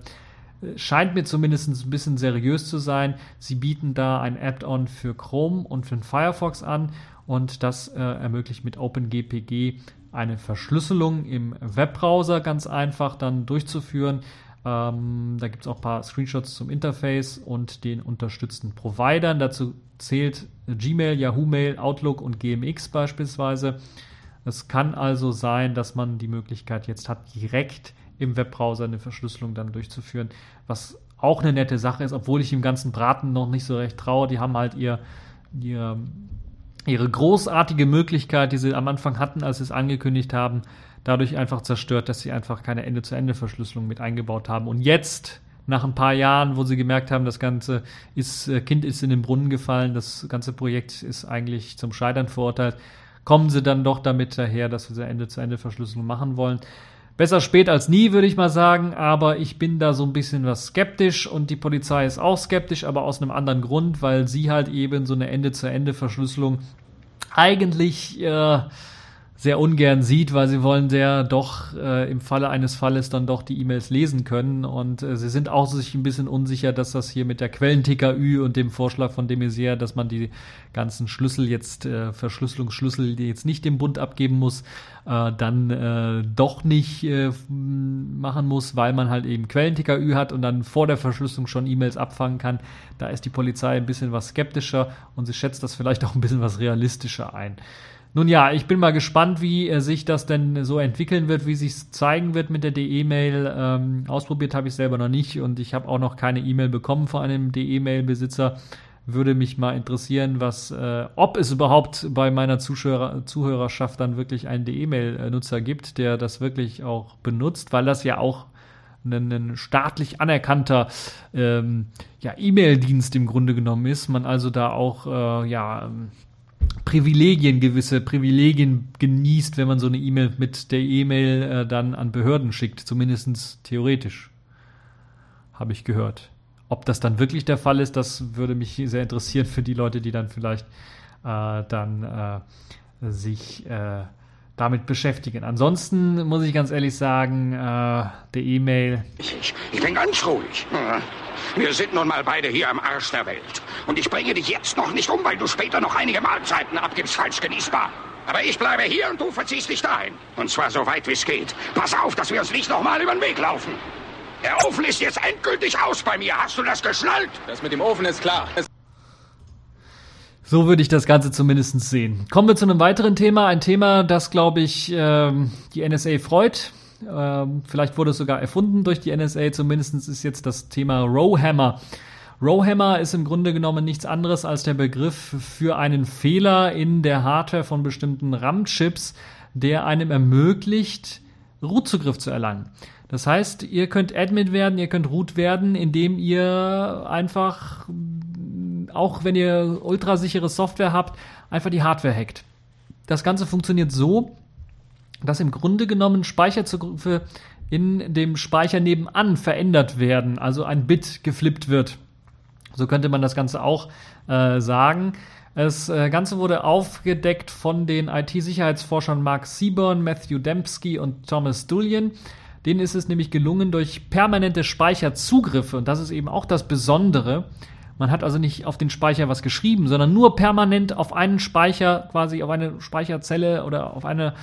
scheint mir zumindest ein bisschen seriös zu sein. Sie bieten da ein Add-on für Chrome und für Firefox an und das äh, ermöglicht mit OpenGPG eine Verschlüsselung im Webbrowser ganz einfach dann durchzuführen. Ähm, da gibt es auch ein paar Screenshots zum Interface und den unterstützten Providern. Dazu zählt Gmail, Yahoo Mail, Outlook und GMX beispielsweise. Es kann also sein, dass man die Möglichkeit jetzt hat, direkt im Webbrowser eine Verschlüsselung dann durchzuführen, was auch eine nette Sache ist, obwohl ich dem ganzen Braten noch nicht so recht traue. Die haben halt ihr, ihr ihre großartige Möglichkeit, die sie am Anfang hatten, als sie es angekündigt haben, dadurch einfach zerstört, dass sie einfach keine Ende-zu-Ende-Verschlüsselung mit eingebaut haben. Und jetzt, nach ein paar Jahren, wo sie gemerkt haben, das ganze ist, äh, Kind ist in den Brunnen gefallen, das ganze Projekt ist eigentlich zum Scheitern verurteilt, kommen sie dann doch damit daher, dass wir Ende-zu-Ende-Verschlüsselung machen wollen. Besser spät als nie, würde ich mal sagen, aber ich bin da so ein bisschen was skeptisch und die Polizei ist auch skeptisch, aber aus einem anderen Grund, weil sie halt eben so eine Ende-zu-Ende-Verschlüsselung eigentlich äh, sehr ungern sieht, weil sie wollen sehr doch äh, im Falle eines Falles dann doch die E-Mails lesen können und äh, sie sind auch sich ein bisschen unsicher, dass das hier mit der Quellen-TKÜ und dem Vorschlag von de Maizière, dass man die ganzen Schlüssel jetzt, äh, Verschlüsselungsschlüssel, jetzt nicht dem Bund abgeben muss, äh, dann äh, doch nicht äh, machen muss, weil man halt eben Quellen-TKÜ hat und dann vor der Verschlüsselung schon E-Mails abfangen kann. Da ist die Polizei ein bisschen was skeptischer und sie schätzt das vielleicht auch ein bisschen was realistischer ein. Nun ja, ich bin mal gespannt, wie äh, sich das denn so entwickeln wird, wie sich zeigen wird mit der DE-Mail. Ähm, ausprobiert habe ich selber noch nicht und ich habe auch noch keine E-Mail bekommen von einem DE-Mail-Besitzer. würde mich mal interessieren, was, äh, ob es überhaupt bei meiner Zuschauer, Zuhörerschaft dann wirklich einen E-Mail-Nutzer gibt, der das wirklich auch benutzt, weil das ja auch ein, ein staatlich anerkannter ähm, ja, E-Mail-Dienst im Grunde genommen ist. Man also da auch äh, ja Privilegien, gewisse Privilegien genießt, wenn man so eine E-Mail mit der E-Mail äh, dann an Behörden schickt, zumindest theoretisch. Habe ich gehört. Ob das dann wirklich der Fall ist, das würde mich sehr interessieren für die Leute, die dann vielleicht äh, dann äh, sich äh, damit beschäftigen. Ansonsten muss ich ganz ehrlich sagen, äh, der E-Mail. Ich, ich bin ganz ruhig. Wir sind nun mal beide hier am Arsch der Welt. Und ich bringe dich jetzt noch nicht um, weil du später noch einige Mahlzeiten abgibst, falsch genießbar. Aber ich bleibe hier und du verziehst dich dahin. Und zwar so weit wie es geht. Pass auf, dass wir uns nicht nochmal über den Weg laufen. Der Ofen ist jetzt endgültig aus bei mir. Hast du das geschnallt? Das mit dem Ofen ist klar. So würde ich das Ganze zumindest sehen. Kommen wir zu einem weiteren Thema. Ein Thema, das, glaube ich, ähm, die NSA freut. Ähm, vielleicht wurde es sogar erfunden durch die NSA. Zumindest ist jetzt das Thema Rowhammer. Rowhammer ist im Grunde genommen nichts anderes als der Begriff für einen Fehler in der Hardware von bestimmten RAM-Chips, der einem ermöglicht, Root-Zugriff zu erlangen. Das heißt, ihr könnt Admin werden, ihr könnt Root werden, indem ihr einfach, auch wenn ihr ultrasichere Software habt, einfach die Hardware hackt. Das Ganze funktioniert so, dass im Grunde genommen Speicherzugriffe in dem Speicher nebenan verändert werden, also ein Bit geflippt wird. So könnte man das Ganze auch äh, sagen. Das äh, Ganze wurde aufgedeckt von den IT-Sicherheitsforschern Mark Seaborn, Matthew Dembski und Thomas Dullian. Denen ist es nämlich gelungen, durch permanente Speicherzugriffe, und das ist eben auch das Besondere, man hat also nicht auf den Speicher was geschrieben, sondern nur permanent auf einen Speicher, quasi auf eine Speicherzelle oder auf eine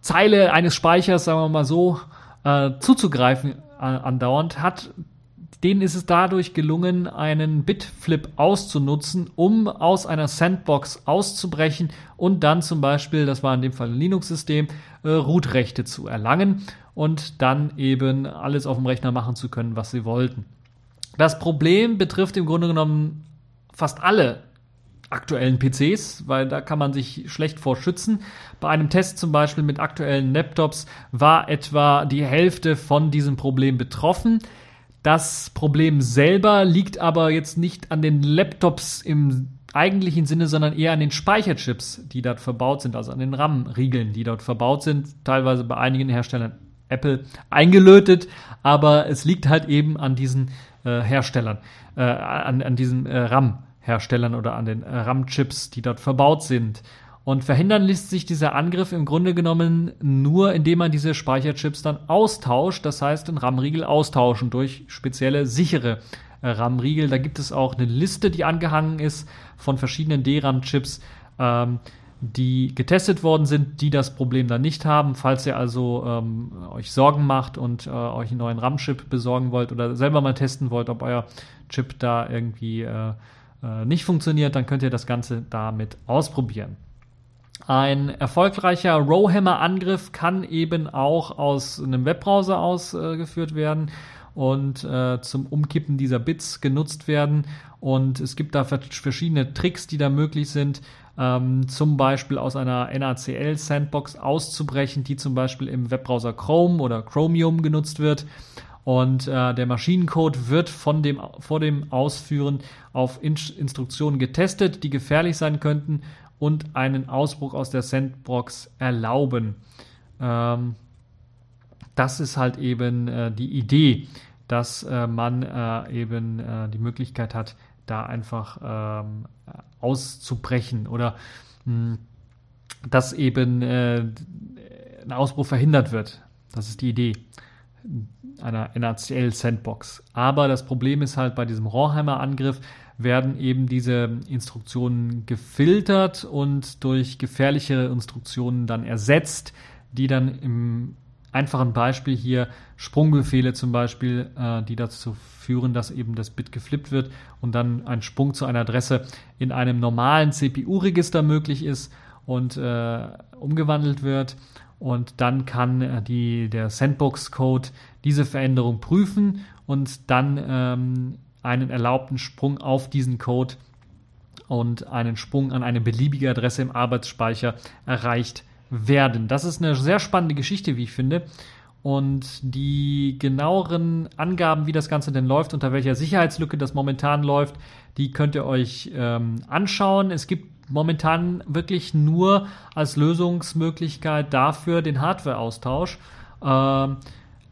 Zeile eines Speichers, sagen wir mal so, äh, zuzugreifen äh, andauernd, hat denen ist es dadurch gelungen, einen Bitflip auszunutzen, um aus einer Sandbox auszubrechen und dann zum Beispiel, das war in dem Fall ein Linux-System, äh, Root-Rechte zu erlangen und dann eben alles auf dem Rechner machen zu können, was sie wollten. Das Problem betrifft im Grunde genommen fast alle aktuellen PCs, weil da kann man sich schlecht vor schützen. Bei einem Test zum Beispiel mit aktuellen Laptops war etwa die Hälfte von diesem Problem betroffen. Das Problem selber liegt aber jetzt nicht an den Laptops im eigentlichen Sinne, sondern eher an den Speicherchips, die dort verbaut sind, also an den RAM-Riegeln, die dort verbaut sind, teilweise bei einigen Herstellern Apple eingelötet, aber es liegt halt eben an diesen äh, Herstellern, äh, an, an diesen äh, RAM-Herstellern oder an den RAM-Chips, die dort verbaut sind. Und verhindern lässt sich dieser Angriff im Grunde genommen nur, indem man diese Speicherchips dann austauscht, das heißt den RAM-Riegel austauschen durch spezielle sichere äh, RAM-Riegel. Da gibt es auch eine Liste, die angehangen ist von verschiedenen DRAM-Chips, ähm, die getestet worden sind, die das Problem dann nicht haben. Falls ihr also ähm, euch Sorgen macht und äh, euch einen neuen RAM-Chip besorgen wollt oder selber mal testen wollt, ob euer Chip da irgendwie äh, äh, nicht funktioniert, dann könnt ihr das Ganze damit ausprobieren. Ein erfolgreicher Rowhammer-Angriff kann eben auch aus einem Webbrowser ausgeführt werden und äh, zum Umkippen dieser Bits genutzt werden. Und es gibt da verschiedene Tricks, die da möglich sind. Ähm, zum Beispiel aus einer NaCl-Sandbox auszubrechen, die zum Beispiel im Webbrowser Chrome oder Chromium genutzt wird. Und äh, der Maschinencode wird von dem, vor dem Ausführen auf In Instruktionen getestet, die gefährlich sein könnten und einen Ausbruch aus der Sandbox erlauben. Ähm, das ist halt eben äh, die Idee, dass äh, man äh, eben äh, die Möglichkeit hat, da einfach ähm, auszubrechen oder mh, hm, dass eben äh, ein Ausbruch verhindert wird. Das ist die Idee einer NACL-Sandbox. Aber das Problem ist halt bei diesem Rohrheimer-Angriff, werden eben diese Instruktionen gefiltert und durch gefährlichere Instruktionen dann ersetzt, die dann im einfachen Beispiel hier Sprungbefehle zum Beispiel, äh, die dazu führen, dass eben das Bit geflippt wird und dann ein Sprung zu einer Adresse in einem normalen CPU-Register möglich ist und äh, umgewandelt wird. Und dann kann äh, die, der Sandbox-Code diese Veränderung prüfen und dann ähm, einen erlaubten Sprung auf diesen Code und einen Sprung an eine beliebige Adresse im Arbeitsspeicher erreicht werden. Das ist eine sehr spannende Geschichte, wie ich finde. Und die genaueren Angaben, wie das Ganze denn läuft, unter welcher Sicherheitslücke das momentan läuft, die könnt ihr euch ähm, anschauen. Es gibt momentan wirklich nur als Lösungsmöglichkeit dafür den Hardware-Austausch. Ähm,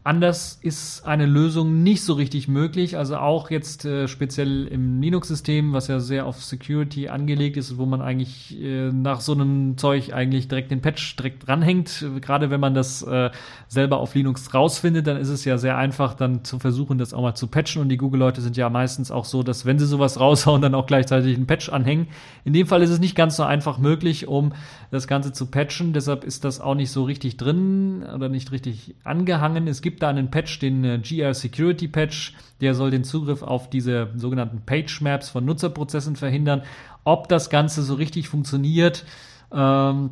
Anders ist eine Lösung nicht so richtig möglich. Also auch jetzt äh, speziell im Linux-System, was ja sehr auf Security angelegt ist, wo man eigentlich äh, nach so einem Zeug eigentlich direkt den Patch direkt dranhängt. Gerade wenn man das äh, selber auf Linux rausfindet, dann ist es ja sehr einfach, dann zu versuchen, das auch mal zu patchen. Und die Google-Leute sind ja meistens auch so, dass wenn sie sowas [laughs] raushauen, dann auch gleichzeitig einen Patch anhängen. In dem Fall ist es nicht ganz so einfach möglich, um das Ganze zu patchen. Deshalb ist das auch nicht so richtig drin oder nicht richtig angehangen. Es gibt da einen Patch, den äh, GR Security Patch, der soll den Zugriff auf diese sogenannten Page Maps von Nutzerprozessen verhindern. Ob das Ganze so richtig funktioniert, ähm,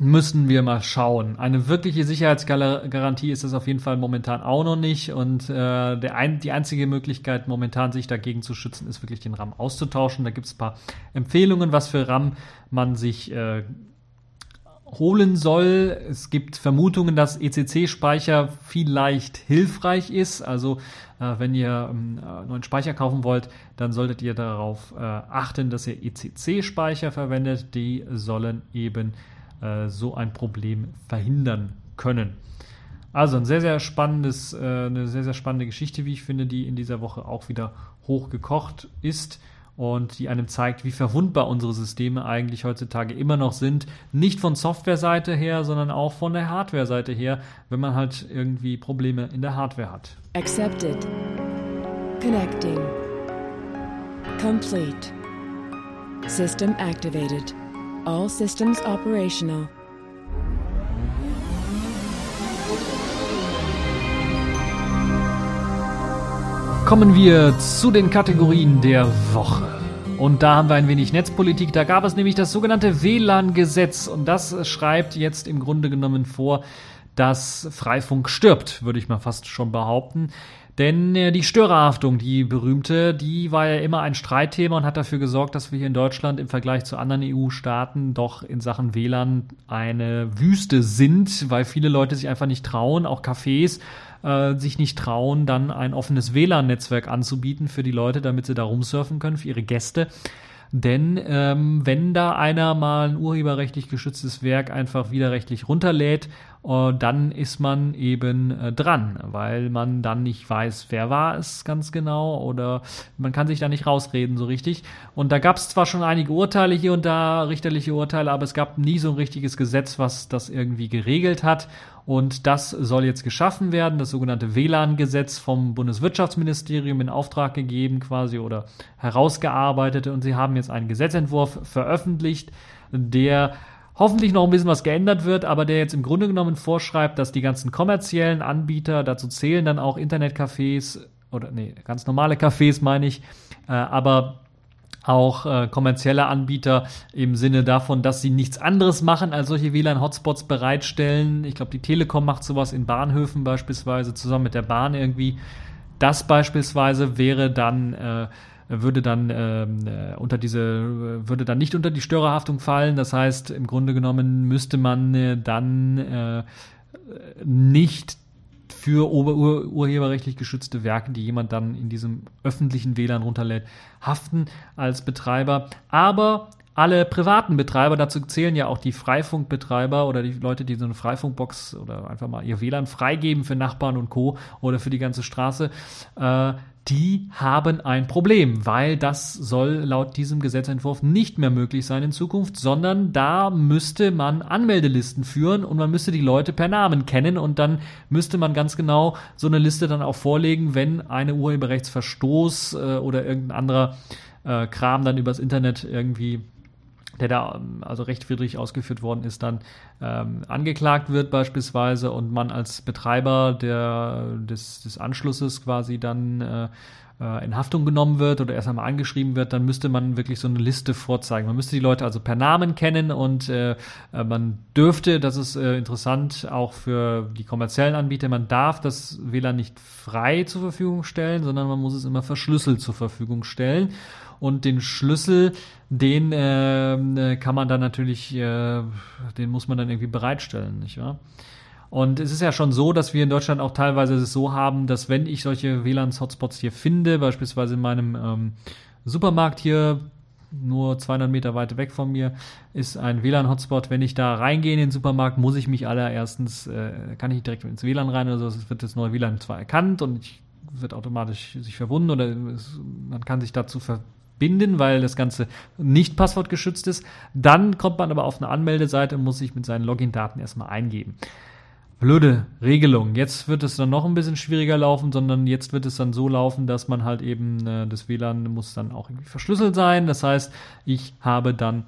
müssen wir mal schauen. Eine wirkliche Sicherheitsgarantie ist es auf jeden Fall momentan auch noch nicht. Und äh, ein, die einzige Möglichkeit, momentan sich dagegen zu schützen, ist wirklich den RAM auszutauschen. Da gibt es ein paar Empfehlungen, was für RAM man sich äh, holen soll. Es gibt Vermutungen, dass ECC-Speicher vielleicht hilfreich ist. Also äh, wenn ihr ähm, äh, neuen Speicher kaufen wollt, dann solltet ihr darauf äh, achten, dass ihr ECC-Speicher verwendet. Die sollen eben äh, so ein Problem verhindern können. Also ein sehr, sehr spannendes, äh, eine sehr, sehr spannende Geschichte, wie ich finde, die in dieser Woche auch wieder hochgekocht ist und die einem zeigt, wie verwundbar unsere Systeme eigentlich heutzutage immer noch sind. Nicht von Softwareseite her, sondern auch von der Hardware-Seite her, wenn man halt irgendwie Probleme in der Hardware hat. Accepted. Connecting. Complete. System activated. All systems operational. Kommen wir zu den Kategorien der Woche. Und da haben wir ein wenig Netzpolitik. Da gab es nämlich das sogenannte WLAN-Gesetz. Und das schreibt jetzt im Grunde genommen vor, dass Freifunk stirbt, würde ich mal fast schon behaupten. Denn äh, die Störerhaftung, die berühmte, die war ja immer ein Streitthema und hat dafür gesorgt, dass wir hier in Deutschland im Vergleich zu anderen EU-Staaten doch in Sachen WLAN eine Wüste sind, weil viele Leute sich einfach nicht trauen, auch Cafés äh, sich nicht trauen, dann ein offenes WLAN-Netzwerk anzubieten für die Leute, damit sie da rumsurfen können, für ihre Gäste. Denn ähm, wenn da einer mal ein urheberrechtlich geschütztes Werk einfach widerrechtlich runterlädt, äh, dann ist man eben äh, dran, weil man dann nicht weiß, wer war es ganz genau oder man kann sich da nicht rausreden so richtig. Und da gab es zwar schon einige Urteile hier und da, richterliche Urteile, aber es gab nie so ein richtiges Gesetz, was das irgendwie geregelt hat. Und das soll jetzt geschaffen werden, das sogenannte WLAN-Gesetz vom Bundeswirtschaftsministerium in Auftrag gegeben quasi oder herausgearbeitet. Und sie haben jetzt einen Gesetzentwurf veröffentlicht, der hoffentlich noch ein bisschen was geändert wird, aber der jetzt im Grunde genommen vorschreibt, dass die ganzen kommerziellen Anbieter, dazu zählen dann auch Internetcafés oder nee, ganz normale Cafés meine ich, äh, aber auch äh, kommerzielle Anbieter im Sinne davon, dass sie nichts anderes machen, als solche WLAN-Hotspots bereitstellen. Ich glaube, die Telekom macht sowas in Bahnhöfen beispielsweise zusammen mit der Bahn irgendwie. Das beispielsweise wäre dann äh, würde dann ähm, äh, unter diese würde dann nicht unter die Störerhaftung fallen. Das heißt, im Grunde genommen müsste man äh, dann äh, nicht für ur urheberrechtlich geschützte Werke, die jemand dann in diesem öffentlichen WLAN runterlädt, haften als Betreiber. Aber alle privaten Betreiber, dazu zählen ja auch die Freifunkbetreiber oder die Leute, die so eine Freifunkbox oder einfach mal ihr WLAN freigeben für Nachbarn und Co. oder für die ganze Straße, äh, die haben ein Problem, weil das soll laut diesem Gesetzentwurf nicht mehr möglich sein in Zukunft, sondern da müsste man Anmeldelisten führen und man müsste die Leute per Namen kennen und dann müsste man ganz genau so eine Liste dann auch vorlegen, wenn eine Urheberrechtsverstoß äh, oder irgendein anderer äh, Kram dann übers Internet irgendwie der da ähm, also rechtwidrig ausgeführt worden ist, dann ähm, angeklagt wird beispielsweise und man als Betreiber der, des, des Anschlusses quasi dann äh, äh, in Haftung genommen wird oder erst einmal angeschrieben wird, dann müsste man wirklich so eine Liste vorzeigen. Man müsste die Leute also per Namen kennen und äh, äh man dürfte, das ist äh, interessant auch für die kommerziellen Anbieter, man darf das WLAN nicht frei zur Verfügung stellen, sondern man muss es immer verschlüsselt zur Verfügung stellen. Und den Schlüssel, den äh, kann man dann natürlich, äh, den muss man dann irgendwie bereitstellen, nicht wahr? Und es ist ja schon so, dass wir in Deutschland auch teilweise es so haben, dass wenn ich solche WLAN-Hotspots hier finde, beispielsweise in meinem ähm, Supermarkt hier, nur 200 Meter weit weg von mir, ist ein WLAN-Hotspot. Wenn ich da reingehe in den Supermarkt, muss ich mich allererstens, äh, kann ich direkt ins WLAN rein oder so, es wird das neue WLAN zwar erkannt und ich, wird automatisch sich verbunden oder es, man kann sich dazu verbinden, weil das Ganze nicht passwortgeschützt ist. Dann kommt man aber auf eine Anmeldeseite und muss sich mit seinen Login-Daten erstmal eingeben blöde Regelung. Jetzt wird es dann noch ein bisschen schwieriger laufen, sondern jetzt wird es dann so laufen, dass man halt eben äh, das WLAN muss dann auch irgendwie verschlüsselt sein. Das heißt, ich habe dann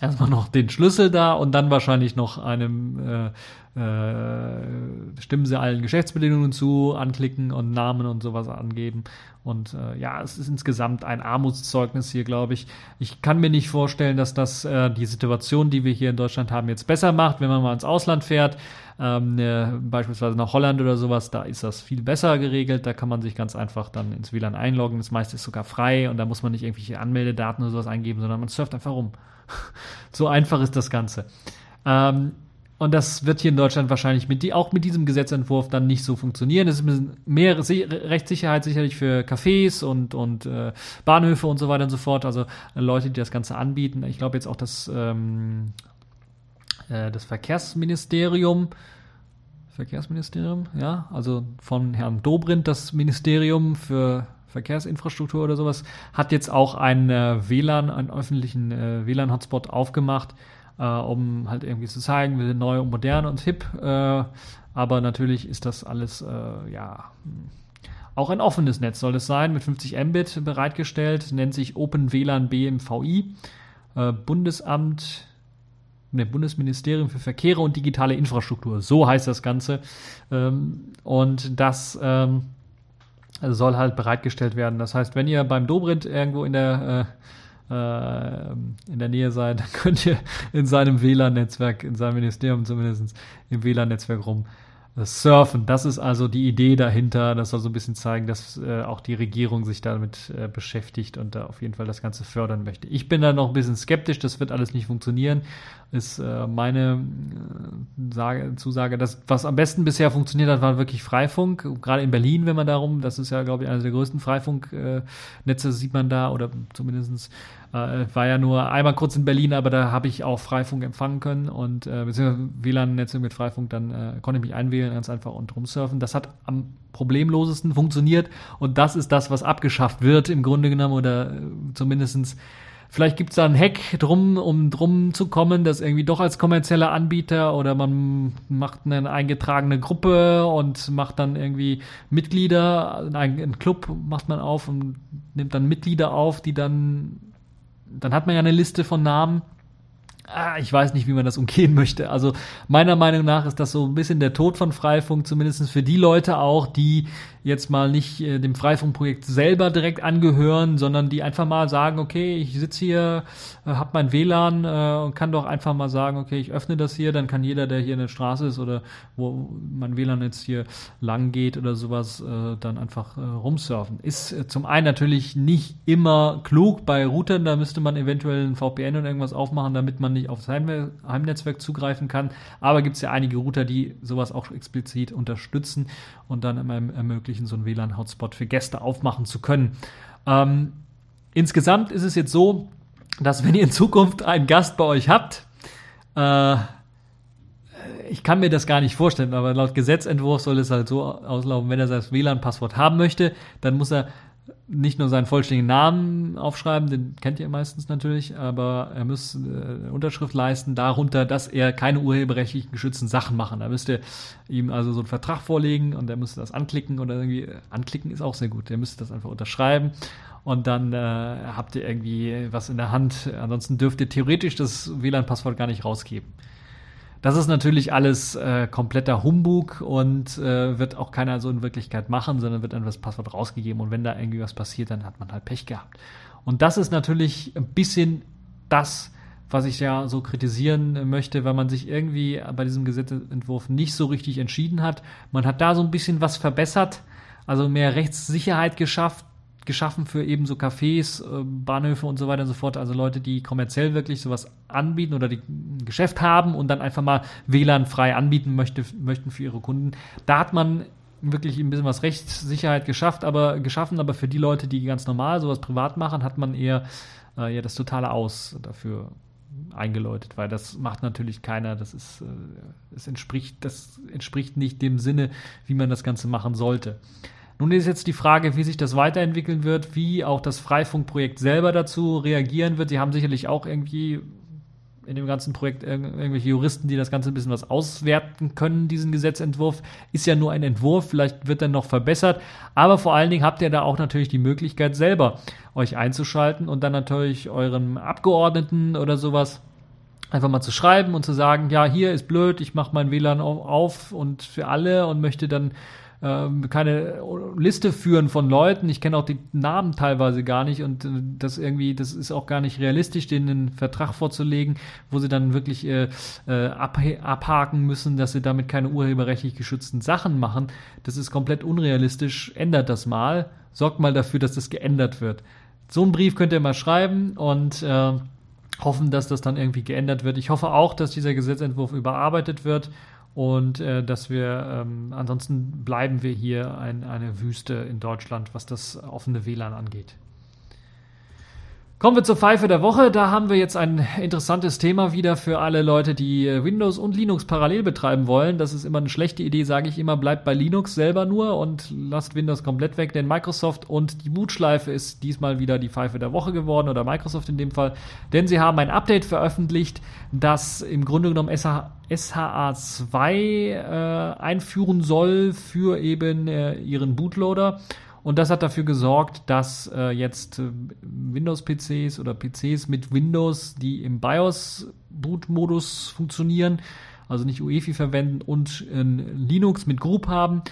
erstmal noch den Schlüssel da und dann wahrscheinlich noch einem äh, äh, stimmen sie allen Geschäftsbedingungen zu, anklicken und Namen und sowas angeben. Und äh, ja, es ist insgesamt ein Armutszeugnis hier, glaube ich. Ich kann mir nicht vorstellen, dass das äh, die Situation, die wir hier in Deutschland haben, jetzt besser macht, wenn man mal ins Ausland fährt ähm, ne, beispielsweise nach Holland oder sowas, da ist das viel besser geregelt. Da kann man sich ganz einfach dann ins WLAN einloggen. Das meiste ist sogar frei und da muss man nicht irgendwelche Anmeldedaten oder sowas eingeben, sondern man surft einfach rum. [laughs] so einfach ist das Ganze. Ähm, und das wird hier in Deutschland wahrscheinlich mit die, auch mit diesem Gesetzentwurf dann nicht so funktionieren. Es ist mehr Rechtssicherheit sicherlich für Cafés und, und äh, Bahnhöfe und so weiter und so fort. Also äh, Leute, die das Ganze anbieten. Ich glaube jetzt auch, dass ähm, äh, das Verkehrsministerium, Verkehrsministerium, ja, also von Herrn Dobrindt, das Ministerium für Verkehrsinfrastruktur oder sowas, hat jetzt auch einen äh, WLAN, einen öffentlichen äh, WLAN-Hotspot aufgemacht, äh, um halt irgendwie zu zeigen, wir sind neu und modern und hip. Äh, aber natürlich ist das alles, äh, ja, auch ein offenes Netz soll es sein, mit 50 Mbit bereitgestellt, nennt sich Open WLAN BMVI. Bundesamt dem Bundesministerium für Verkehre und digitale Infrastruktur. So heißt das Ganze. Ähm, und das ähm, soll halt bereitgestellt werden. Das heißt, wenn ihr beim Dobrindt irgendwo in der äh, äh, in der Nähe seid, [laughs] dann könnt ihr in seinem WLAN-Netzwerk, in seinem Ministerium zumindest im WLAN-Netzwerk rum das Surfen, das ist also die Idee dahinter. Das soll so ein bisschen zeigen, dass äh, auch die Regierung sich damit äh, beschäftigt und da auf jeden Fall das Ganze fördern möchte. Ich bin da noch ein bisschen skeptisch, das wird alles nicht funktionieren. Ist äh, meine äh, Sage, Zusage. Das, was am besten bisher funktioniert hat, war wirklich Freifunk. Gerade in Berlin, wenn man darum, das ist ja, glaube ich, eines der größten Freifunknetze, sieht man da, oder zumindestens äh, war ja nur einmal kurz in Berlin, aber da habe ich auch Freifunk empfangen können und äh, beziehungsweise WLAN-Netze mit Freifunk, dann äh, konnte ich mich einwählen ganz einfach und rumsurfen. Das hat am problemlosesten funktioniert und das ist das, was abgeschafft wird im Grunde genommen oder äh, zumindestens Vielleicht gibt es da einen Hack drum, um drum zu kommen, dass irgendwie doch als kommerzieller Anbieter oder man macht eine eingetragene Gruppe und macht dann irgendwie Mitglieder, einen Club macht man auf und nimmt dann Mitglieder auf, die dann dann hat man ja eine Liste von Namen. Ah, ich weiß nicht, wie man das umgehen möchte. Also meiner Meinung nach ist das so ein bisschen der Tod von Freifunk, zumindest für die Leute auch, die jetzt mal nicht äh, dem Freifunkprojekt selber direkt angehören, sondern die einfach mal sagen, okay, ich sitze hier, äh, habe mein WLAN äh, und kann doch einfach mal sagen, okay, ich öffne das hier, dann kann jeder, der hier in der Straße ist oder wo mein WLAN jetzt hier lang geht oder sowas, äh, dann einfach äh, rumsurfen. Ist äh, zum einen natürlich nicht immer klug bei Routern, da müsste man eventuell ein VPN und irgendwas aufmachen, damit man nicht aufs Heim Heimnetzwerk zugreifen kann. Aber gibt es ja einige Router, die sowas auch explizit unterstützen und dann immer ermöglichen, so einen WLAN-Hotspot für Gäste aufmachen zu können. Ähm, insgesamt ist es jetzt so, dass wenn ihr in Zukunft einen Gast bei euch habt, äh, ich kann mir das gar nicht vorstellen, aber laut Gesetzentwurf soll es halt so auslaufen, wenn er das WLAN-Passwort haben möchte, dann muss er nicht nur seinen vollständigen Namen aufschreiben, den kennt ihr meistens natürlich, aber er muss äh, Unterschrift leisten darunter, dass er keine urheberrechtlichen geschützten Sachen machen. Da müsst ihr ihm also so einen Vertrag vorlegen und er müsste das anklicken oder irgendwie, anklicken ist auch sehr gut, er müsste das einfach unterschreiben und dann äh, habt ihr irgendwie was in der Hand. Ansonsten dürft ihr theoretisch das WLAN-Passwort gar nicht rausgeben. Das ist natürlich alles äh, kompletter Humbug und äh, wird auch keiner so in Wirklichkeit machen, sondern wird einfach das Passwort rausgegeben und wenn da irgendwie was passiert, dann hat man halt Pech gehabt. Und das ist natürlich ein bisschen das, was ich ja so kritisieren möchte, weil man sich irgendwie bei diesem Gesetzentwurf nicht so richtig entschieden hat. Man hat da so ein bisschen was verbessert, also mehr Rechtssicherheit geschafft, geschaffen für eben so Cafés, äh, Bahnhöfe und so weiter und so fort. Also Leute, die kommerziell wirklich sowas anbieten oder die ein Geschäft haben und dann einfach mal WLAN frei anbieten möchte, möchten für ihre Kunden. Da hat man wirklich ein bisschen was Rechtssicherheit geschafft, aber geschaffen, aber für die Leute, die ganz normal sowas privat machen, hat man eher äh, ja das totale Aus dafür eingeläutet, weil das macht natürlich keiner. Das ist, äh, es entspricht, das entspricht nicht dem Sinne, wie man das Ganze machen sollte. Nun ist jetzt die Frage, wie sich das weiterentwickeln wird, wie auch das Freifunkprojekt selber dazu reagieren wird. Sie haben sicherlich auch irgendwie in dem ganzen Projekt irgendwelche Juristen, die das Ganze ein bisschen was auswerten können, diesen Gesetzentwurf. Ist ja nur ein Entwurf, vielleicht wird er noch verbessert. Aber vor allen Dingen habt ihr da auch natürlich die Möglichkeit, selber euch einzuschalten und dann natürlich euren Abgeordneten oder sowas einfach mal zu schreiben und zu sagen, ja, hier ist blöd, ich mache mein WLAN auf und für alle und möchte dann ähm, keine Liste führen von Leuten. Ich kenne auch die Namen teilweise gar nicht und äh, das irgendwie, das ist auch gar nicht realistisch, denen einen Vertrag vorzulegen, wo sie dann wirklich äh, äh, abhaken müssen, dass sie damit keine urheberrechtlich geschützten Sachen machen. Das ist komplett unrealistisch. Ändert das mal. Sorgt mal dafür, dass das geändert wird. So einen Brief könnt ihr mal schreiben und äh, hoffen, dass das dann irgendwie geändert wird. Ich hoffe auch, dass dieser Gesetzentwurf überarbeitet wird und äh, dass wir ähm, ansonsten bleiben wir hier ein, eine Wüste in Deutschland, was das offene WLAN angeht. Kommen wir zur Pfeife der Woche. Da haben wir jetzt ein interessantes Thema wieder für alle Leute, die äh, Windows und Linux parallel betreiben wollen. Das ist immer eine schlechte Idee, sage ich immer. Bleibt bei Linux selber nur und lasst Windows komplett weg, denn Microsoft und die Bootschleife ist diesmal wieder die Pfeife der Woche geworden oder Microsoft in dem Fall, denn sie haben ein Update veröffentlicht, das im Grunde genommen SH, SHA2 äh, einführen soll für eben äh, ihren Bootloader. Und das hat dafür gesorgt, dass äh, jetzt äh, Windows-PCs oder PCs mit Windows, die im BIOS-Boot-Modus funktionieren, also nicht UEFI verwenden und äh, Linux mit Group haben,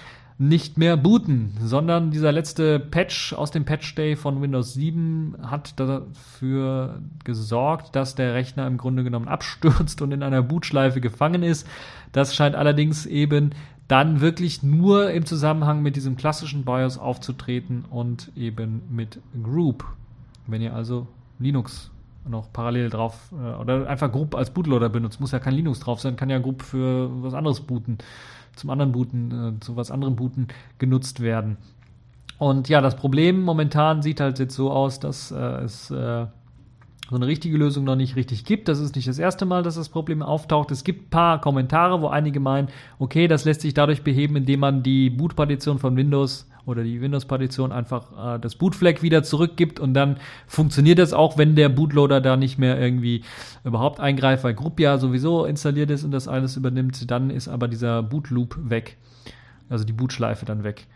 nicht mehr booten, sondern dieser letzte Patch aus dem Patch Day von Windows 7 hat dafür gesorgt, dass der Rechner im Grunde genommen abstürzt und in einer Bootschleife gefangen ist. Das scheint allerdings eben dann wirklich nur im Zusammenhang mit diesem klassischen BIOS aufzutreten und eben mit Group. Wenn ihr also Linux noch parallel drauf äh, oder einfach Group als Bootloader benutzt, muss ja kein Linux drauf sein, kann ja Group für was anderes booten, zum anderen booten, äh, zu was anderem booten genutzt werden. Und ja, das Problem momentan sieht halt jetzt so aus, dass äh, es äh, so eine richtige Lösung noch nicht richtig gibt. Das ist nicht das erste Mal, dass das Problem auftaucht. Es gibt ein paar Kommentare, wo einige meinen, okay, das lässt sich dadurch beheben, indem man die Boot-Partition von Windows oder die Windows-Partition einfach äh, das Bootflag wieder zurückgibt und dann funktioniert das auch, wenn der Bootloader da nicht mehr irgendwie überhaupt eingreift, weil Group ja sowieso installiert ist und das alles übernimmt. Dann ist aber dieser Bootloop weg. Also die Bootschleife dann weg.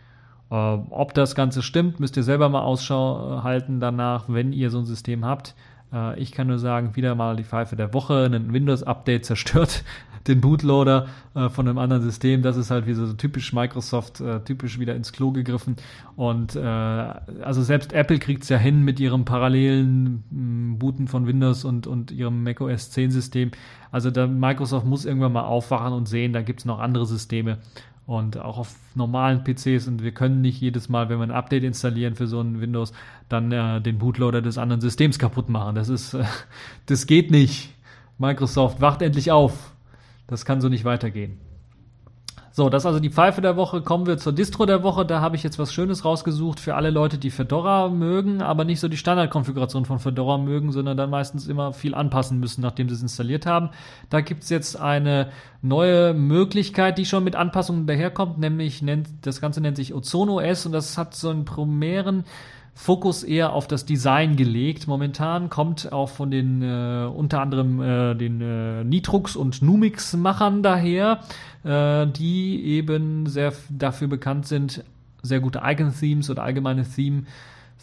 Äh, ob das Ganze stimmt, müsst ihr selber mal Ausschau äh, halten danach, wenn ihr so ein System habt. Äh, ich kann nur sagen, wieder mal die Pfeife der Woche. Ein Windows-Update zerstört [laughs] den Bootloader äh, von einem anderen System. Das ist halt wie so typisch Microsoft, äh, typisch wieder ins Klo gegriffen. Und also selbst Apple kriegt es ja hin mit ihrem parallelen mm, Booten von Windows und, und ihrem macOS 10 System. Also da, Microsoft muss irgendwann mal aufwachen und sehen, da gibt es noch andere Systeme und auch auf normalen PCs und wir können nicht jedes Mal, wenn wir ein Update installieren für so ein Windows, dann äh, den Bootloader des anderen Systems kaputt machen. Das ist, [laughs] äh, das geht nicht. Microsoft wacht endlich auf. Das kann so nicht weitergehen. So, das ist also die Pfeife der Woche. Kommen wir zur Distro der Woche. Da habe ich jetzt was Schönes rausgesucht für alle Leute, die Fedora mögen, aber nicht so die Standardkonfiguration von Fedora mögen, sondern dann meistens immer viel anpassen müssen, nachdem sie es installiert haben. Da gibt es jetzt eine neue Möglichkeit, die schon mit Anpassungen daherkommt, nämlich nennt, das Ganze nennt sich Ozono OS und das hat so einen primären Fokus eher auf das Design gelegt. Momentan kommt auch von den äh, unter anderem äh, den äh, Nitrux und Numix-Machern daher, äh, die eben sehr dafür bekannt sind, sehr gute Icon-Themes oder allgemeine Theme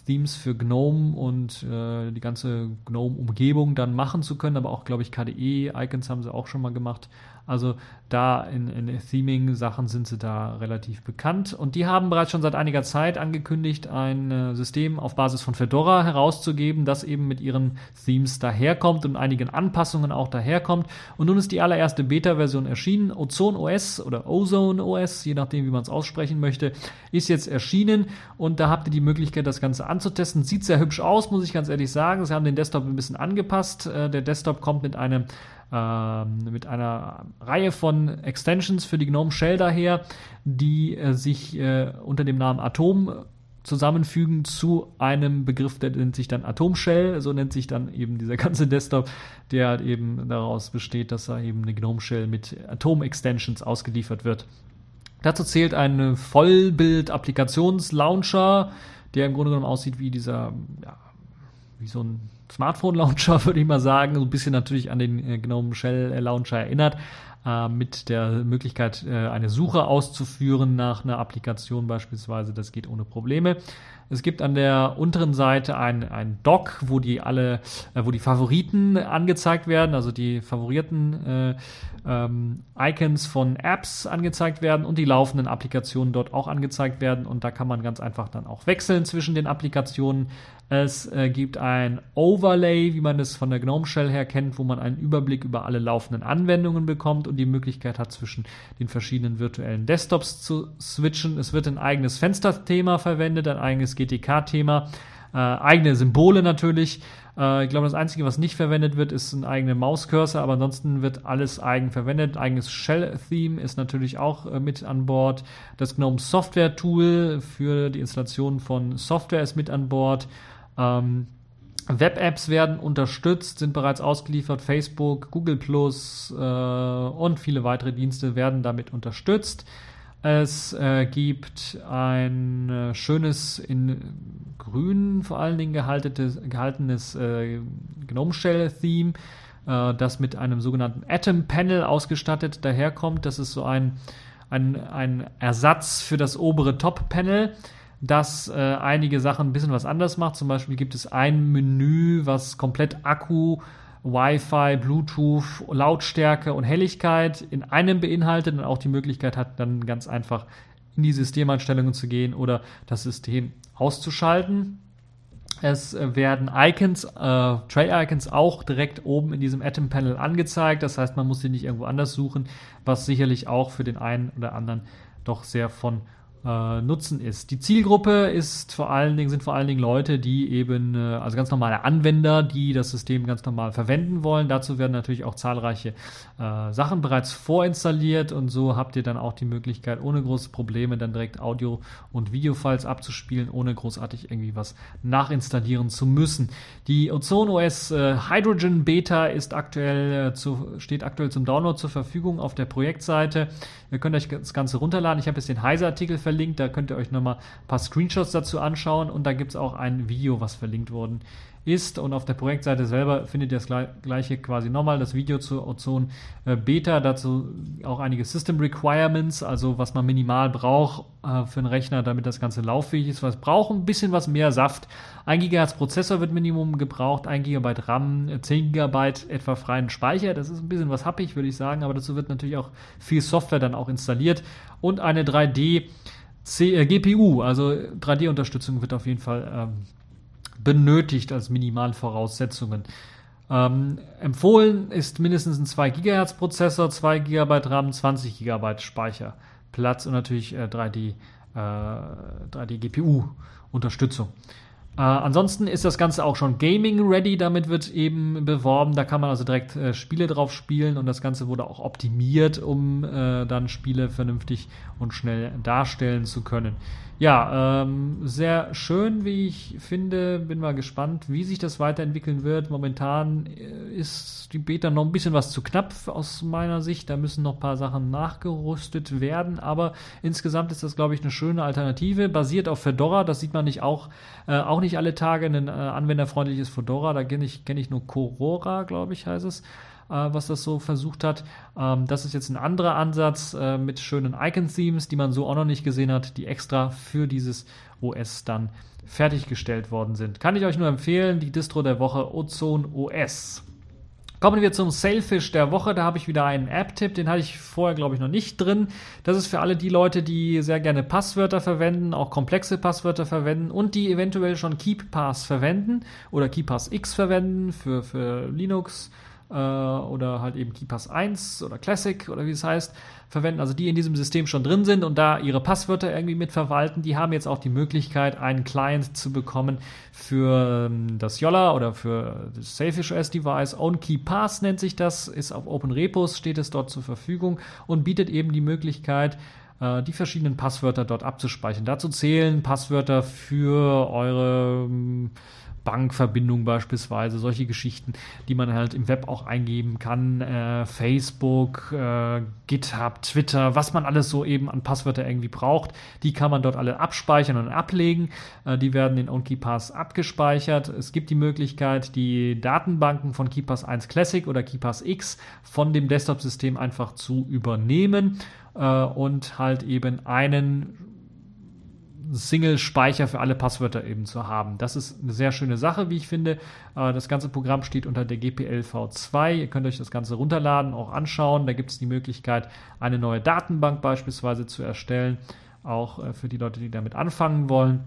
Themes für GNOME und äh, die ganze GNOME-Umgebung dann machen zu können, aber auch, glaube ich, KDE-Icons haben sie auch schon mal gemacht. Also da in, in Theming-Sachen sind sie da relativ bekannt. Und die haben bereits schon seit einiger Zeit angekündigt, ein äh, System auf Basis von Fedora herauszugeben, das eben mit ihren Themes daherkommt und einigen Anpassungen auch daherkommt. Und nun ist die allererste Beta-Version erschienen. Ozone OS oder Ozone OS, je nachdem, wie man es aussprechen möchte, ist jetzt erschienen. Und da habt ihr die Möglichkeit, das Ganze anzutesten. Sieht sehr hübsch aus, muss ich ganz ehrlich sagen. Sie haben den Desktop ein bisschen angepasst. Äh, der Desktop kommt mit einem mit einer Reihe von Extensions für die GNOME Shell daher, die äh, sich äh, unter dem Namen Atom zusammenfügen zu einem Begriff, der nennt sich dann Atom Shell, so nennt sich dann eben dieser ganze Desktop, der halt eben daraus besteht, dass da eben eine GNOME Shell mit Atom Extensions ausgeliefert wird. Dazu zählt ein Vollbild-Applikations-Launcher, der im Grunde genommen aussieht wie dieser, ja, wie so ein Smartphone-Launcher, [laughs] würde ich mal sagen. So ein bisschen natürlich an den äh, GNOME Shell-Launcher erinnert. Äh, mit der Möglichkeit, äh, eine Suche auszuführen nach einer Applikation beispielsweise. Das geht ohne Probleme. Es gibt an der unteren Seite ein, ein Dock, wo die alle, äh, wo die Favoriten angezeigt werden, also die favorierten äh, ähm, Icons von Apps angezeigt werden und die laufenden Applikationen dort auch angezeigt werden. Und da kann man ganz einfach dann auch wechseln zwischen den Applikationen. Es äh, gibt ein Overlay, wie man es von der GNOME Shell her kennt, wo man einen Überblick über alle laufenden Anwendungen bekommt und die Möglichkeit hat, zwischen den verschiedenen virtuellen Desktops zu switchen. Es wird ein eigenes Fensterthema verwendet, ein eigenes GTK-Thema, äh, eigene Symbole natürlich. Äh, ich glaube, das Einzige, was nicht verwendet wird, ist ein eigener Mauscursor, aber ansonsten wird alles eigen verwendet. Eigenes Shell-Theme ist natürlich auch äh, mit an Bord. Das GNOME Software Tool für die Installation von Software ist mit an Bord. Ähm, Web-Apps werden unterstützt, sind bereits ausgeliefert. Facebook, Google Plus äh, und viele weitere Dienste werden damit unterstützt. Es äh, gibt ein äh, schönes, in grün vor allen Dingen gehaltenes, äh, Gnome Shell-Theme, äh, das mit einem sogenannten Atom Panel ausgestattet daherkommt. Das ist so ein, ein, ein Ersatz für das obere Top-Panel das äh, einige Sachen ein bisschen was anders macht. Zum Beispiel gibt es ein Menü, was komplett Akku, Wi-Fi, Bluetooth, Lautstärke und Helligkeit in einem beinhaltet und auch die Möglichkeit hat, dann ganz einfach in die Systemeinstellungen zu gehen oder das System auszuschalten. Es werden Icons, äh, Tray-Icons auch direkt oben in diesem Atom-Panel angezeigt. Das heißt, man muss sie nicht irgendwo anders suchen, was sicherlich auch für den einen oder anderen doch sehr von äh, Nutzen ist. Die Zielgruppe ist vor allen Dingen, sind vor allen Dingen Leute, die eben, äh, also ganz normale Anwender, die das System ganz normal verwenden wollen. Dazu werden natürlich auch zahlreiche äh, Sachen bereits vorinstalliert und so habt ihr dann auch die Möglichkeit, ohne große Probleme dann direkt Audio- und Videofiles abzuspielen, ohne großartig irgendwie was nachinstallieren zu müssen. Die Ozone OS äh, Hydrogen Beta ist aktuell äh, zu, steht aktuell zum Download zur Verfügung auf der Projektseite. Ihr könnt euch das Ganze runterladen. Ich habe jetzt den Heise-Artikel verlinkt, da könnt ihr euch nochmal ein paar Screenshots dazu anschauen und da gibt es auch ein Video, was verlinkt worden ist. Und auf der Projektseite selber findet ihr das gleiche quasi nochmal, das Video zur Ozone äh, Beta, dazu auch einige System Requirements, also was man minimal braucht äh, für einen Rechner, damit das Ganze lauffähig ist. Was braucht ein bisschen was mehr Saft. 1 GHz Prozessor wird Minimum gebraucht, 1 GB RAM, 10 GB etwa freien Speicher. Das ist ein bisschen was happig, würde ich sagen, aber dazu wird natürlich auch viel Software dann auch installiert und eine 3D C, äh, GPU, also 3D-Unterstützung wird auf jeden Fall ähm, benötigt als Minimalvoraussetzungen. Ähm, empfohlen ist mindestens ein 2 GHz Prozessor, 2 GB RAM, 20 GB Speicherplatz und natürlich äh, 3D, äh, 3D GPU Unterstützung. Äh, ansonsten ist das Ganze auch schon Gaming-ready, damit wird eben beworben. Da kann man also direkt äh, Spiele drauf spielen und das Ganze wurde auch optimiert, um äh, dann Spiele vernünftig und schnell darstellen zu können. Ja, ähm, sehr schön, wie ich finde. Bin mal gespannt, wie sich das weiterentwickeln wird. Momentan äh, ist die Beta noch ein bisschen was zu knapp aus meiner Sicht. Da müssen noch ein paar Sachen nachgerüstet werden. Aber insgesamt ist das, glaube ich, eine schöne Alternative. Basiert auf Fedora. Das sieht man nicht auch, äh, auch nicht alle Tage. Ein äh, anwenderfreundliches Fedora. Da kenne ich, kenn ich nur Corora, glaube ich, heißt es äh, was das so versucht hat. Ähm, das ist jetzt ein anderer Ansatz äh, mit schönen Icon-Themes, die man so auch noch nicht gesehen hat, die extra für dieses OS dann fertiggestellt worden sind. Kann ich euch nur empfehlen, die Distro der Woche Ozone OS. Kommen wir zum Sailfish der Woche. Da habe ich wieder einen App-Tipp, den hatte ich vorher, glaube ich, noch nicht drin. Das ist für alle die Leute, die sehr gerne Passwörter verwenden, auch komplexe Passwörter verwenden und die eventuell schon KeepPass verwenden oder KeePass X verwenden für, für Linux äh, oder halt eben KeyPass 1 oder Classic oder wie es heißt, verwenden, also die in diesem System schon drin sind und da ihre Passwörter irgendwie mitverwalten, die haben jetzt auch die Möglichkeit, einen Client zu bekommen für ähm, das Yolla oder für das Selfish OS Device. OwnKeyPass nennt sich das, ist auf Open Repos, steht es dort zur Verfügung und bietet eben die Möglichkeit, äh, die verschiedenen Passwörter dort abzuspeichern. Dazu zählen Passwörter für eure ähm, Bankverbindung beispielsweise, solche Geschichten, die man halt im Web auch eingeben kann, äh, Facebook, äh, GitHub, Twitter, was man alles so eben an Passwörter irgendwie braucht, die kann man dort alle abspeichern und ablegen. Äh, die werden in OnKeyPass abgespeichert. Es gibt die Möglichkeit, die Datenbanken von KeyPass 1 Classic oder KeyPass X von dem Desktop-System einfach zu übernehmen äh, und halt eben einen Single-Speicher für alle Passwörter eben zu haben. Das ist eine sehr schöne Sache, wie ich finde. Äh, das ganze Programm steht unter der GPL V2. Ihr könnt euch das Ganze runterladen, auch anschauen. Da gibt es die Möglichkeit, eine neue Datenbank beispielsweise zu erstellen, auch äh, für die Leute, die damit anfangen wollen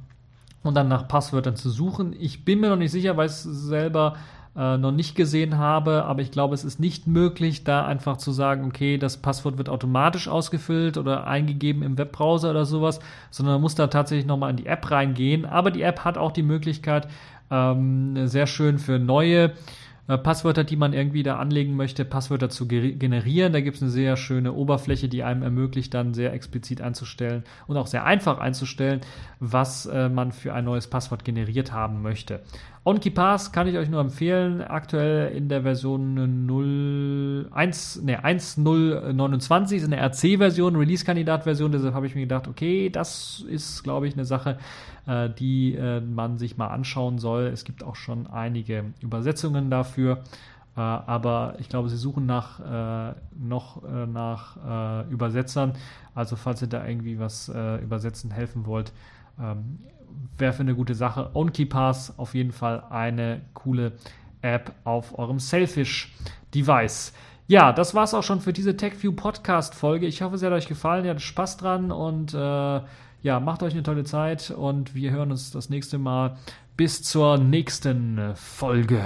und dann nach Passwörtern zu suchen. Ich bin mir noch nicht sicher, weil es selber äh, noch nicht gesehen habe, aber ich glaube, es ist nicht möglich, da einfach zu sagen, okay, das Passwort wird automatisch ausgefüllt oder eingegeben im Webbrowser oder sowas, sondern man muss da tatsächlich nochmal in die App reingehen. Aber die App hat auch die Möglichkeit, ähm, sehr schön für neue äh, Passwörter, die man irgendwie da anlegen möchte, Passwörter zu generieren. Da gibt es eine sehr schöne Oberfläche, die einem ermöglicht, dann sehr explizit einzustellen und auch sehr einfach einzustellen, was äh, man für ein neues Passwort generiert haben möchte. OnKeyPass kann ich euch nur empfehlen, aktuell in der Version 0, 1, nee, 1.029 ist eine RC-Version, Release-Kandidat-Version, deshalb habe ich mir gedacht, okay, das ist, glaube ich, eine Sache, äh, die äh, man sich mal anschauen soll. Es gibt auch schon einige Übersetzungen dafür. Äh, aber ich glaube, sie suchen nach äh, noch äh, nach äh, Übersetzern. Also falls ihr da irgendwie was übersetzen helfen wollt, ähm, wäre für eine gute Sache. OnKeyPass auf jeden Fall eine coole App auf eurem Selfish-Device. Ja, das war's auch schon für diese TechView Podcast-Folge. Ich hoffe, es hat euch gefallen. Ihr hattet Spaß dran und äh, ja, macht euch eine tolle Zeit und wir hören uns das nächste Mal. Bis zur nächsten Folge.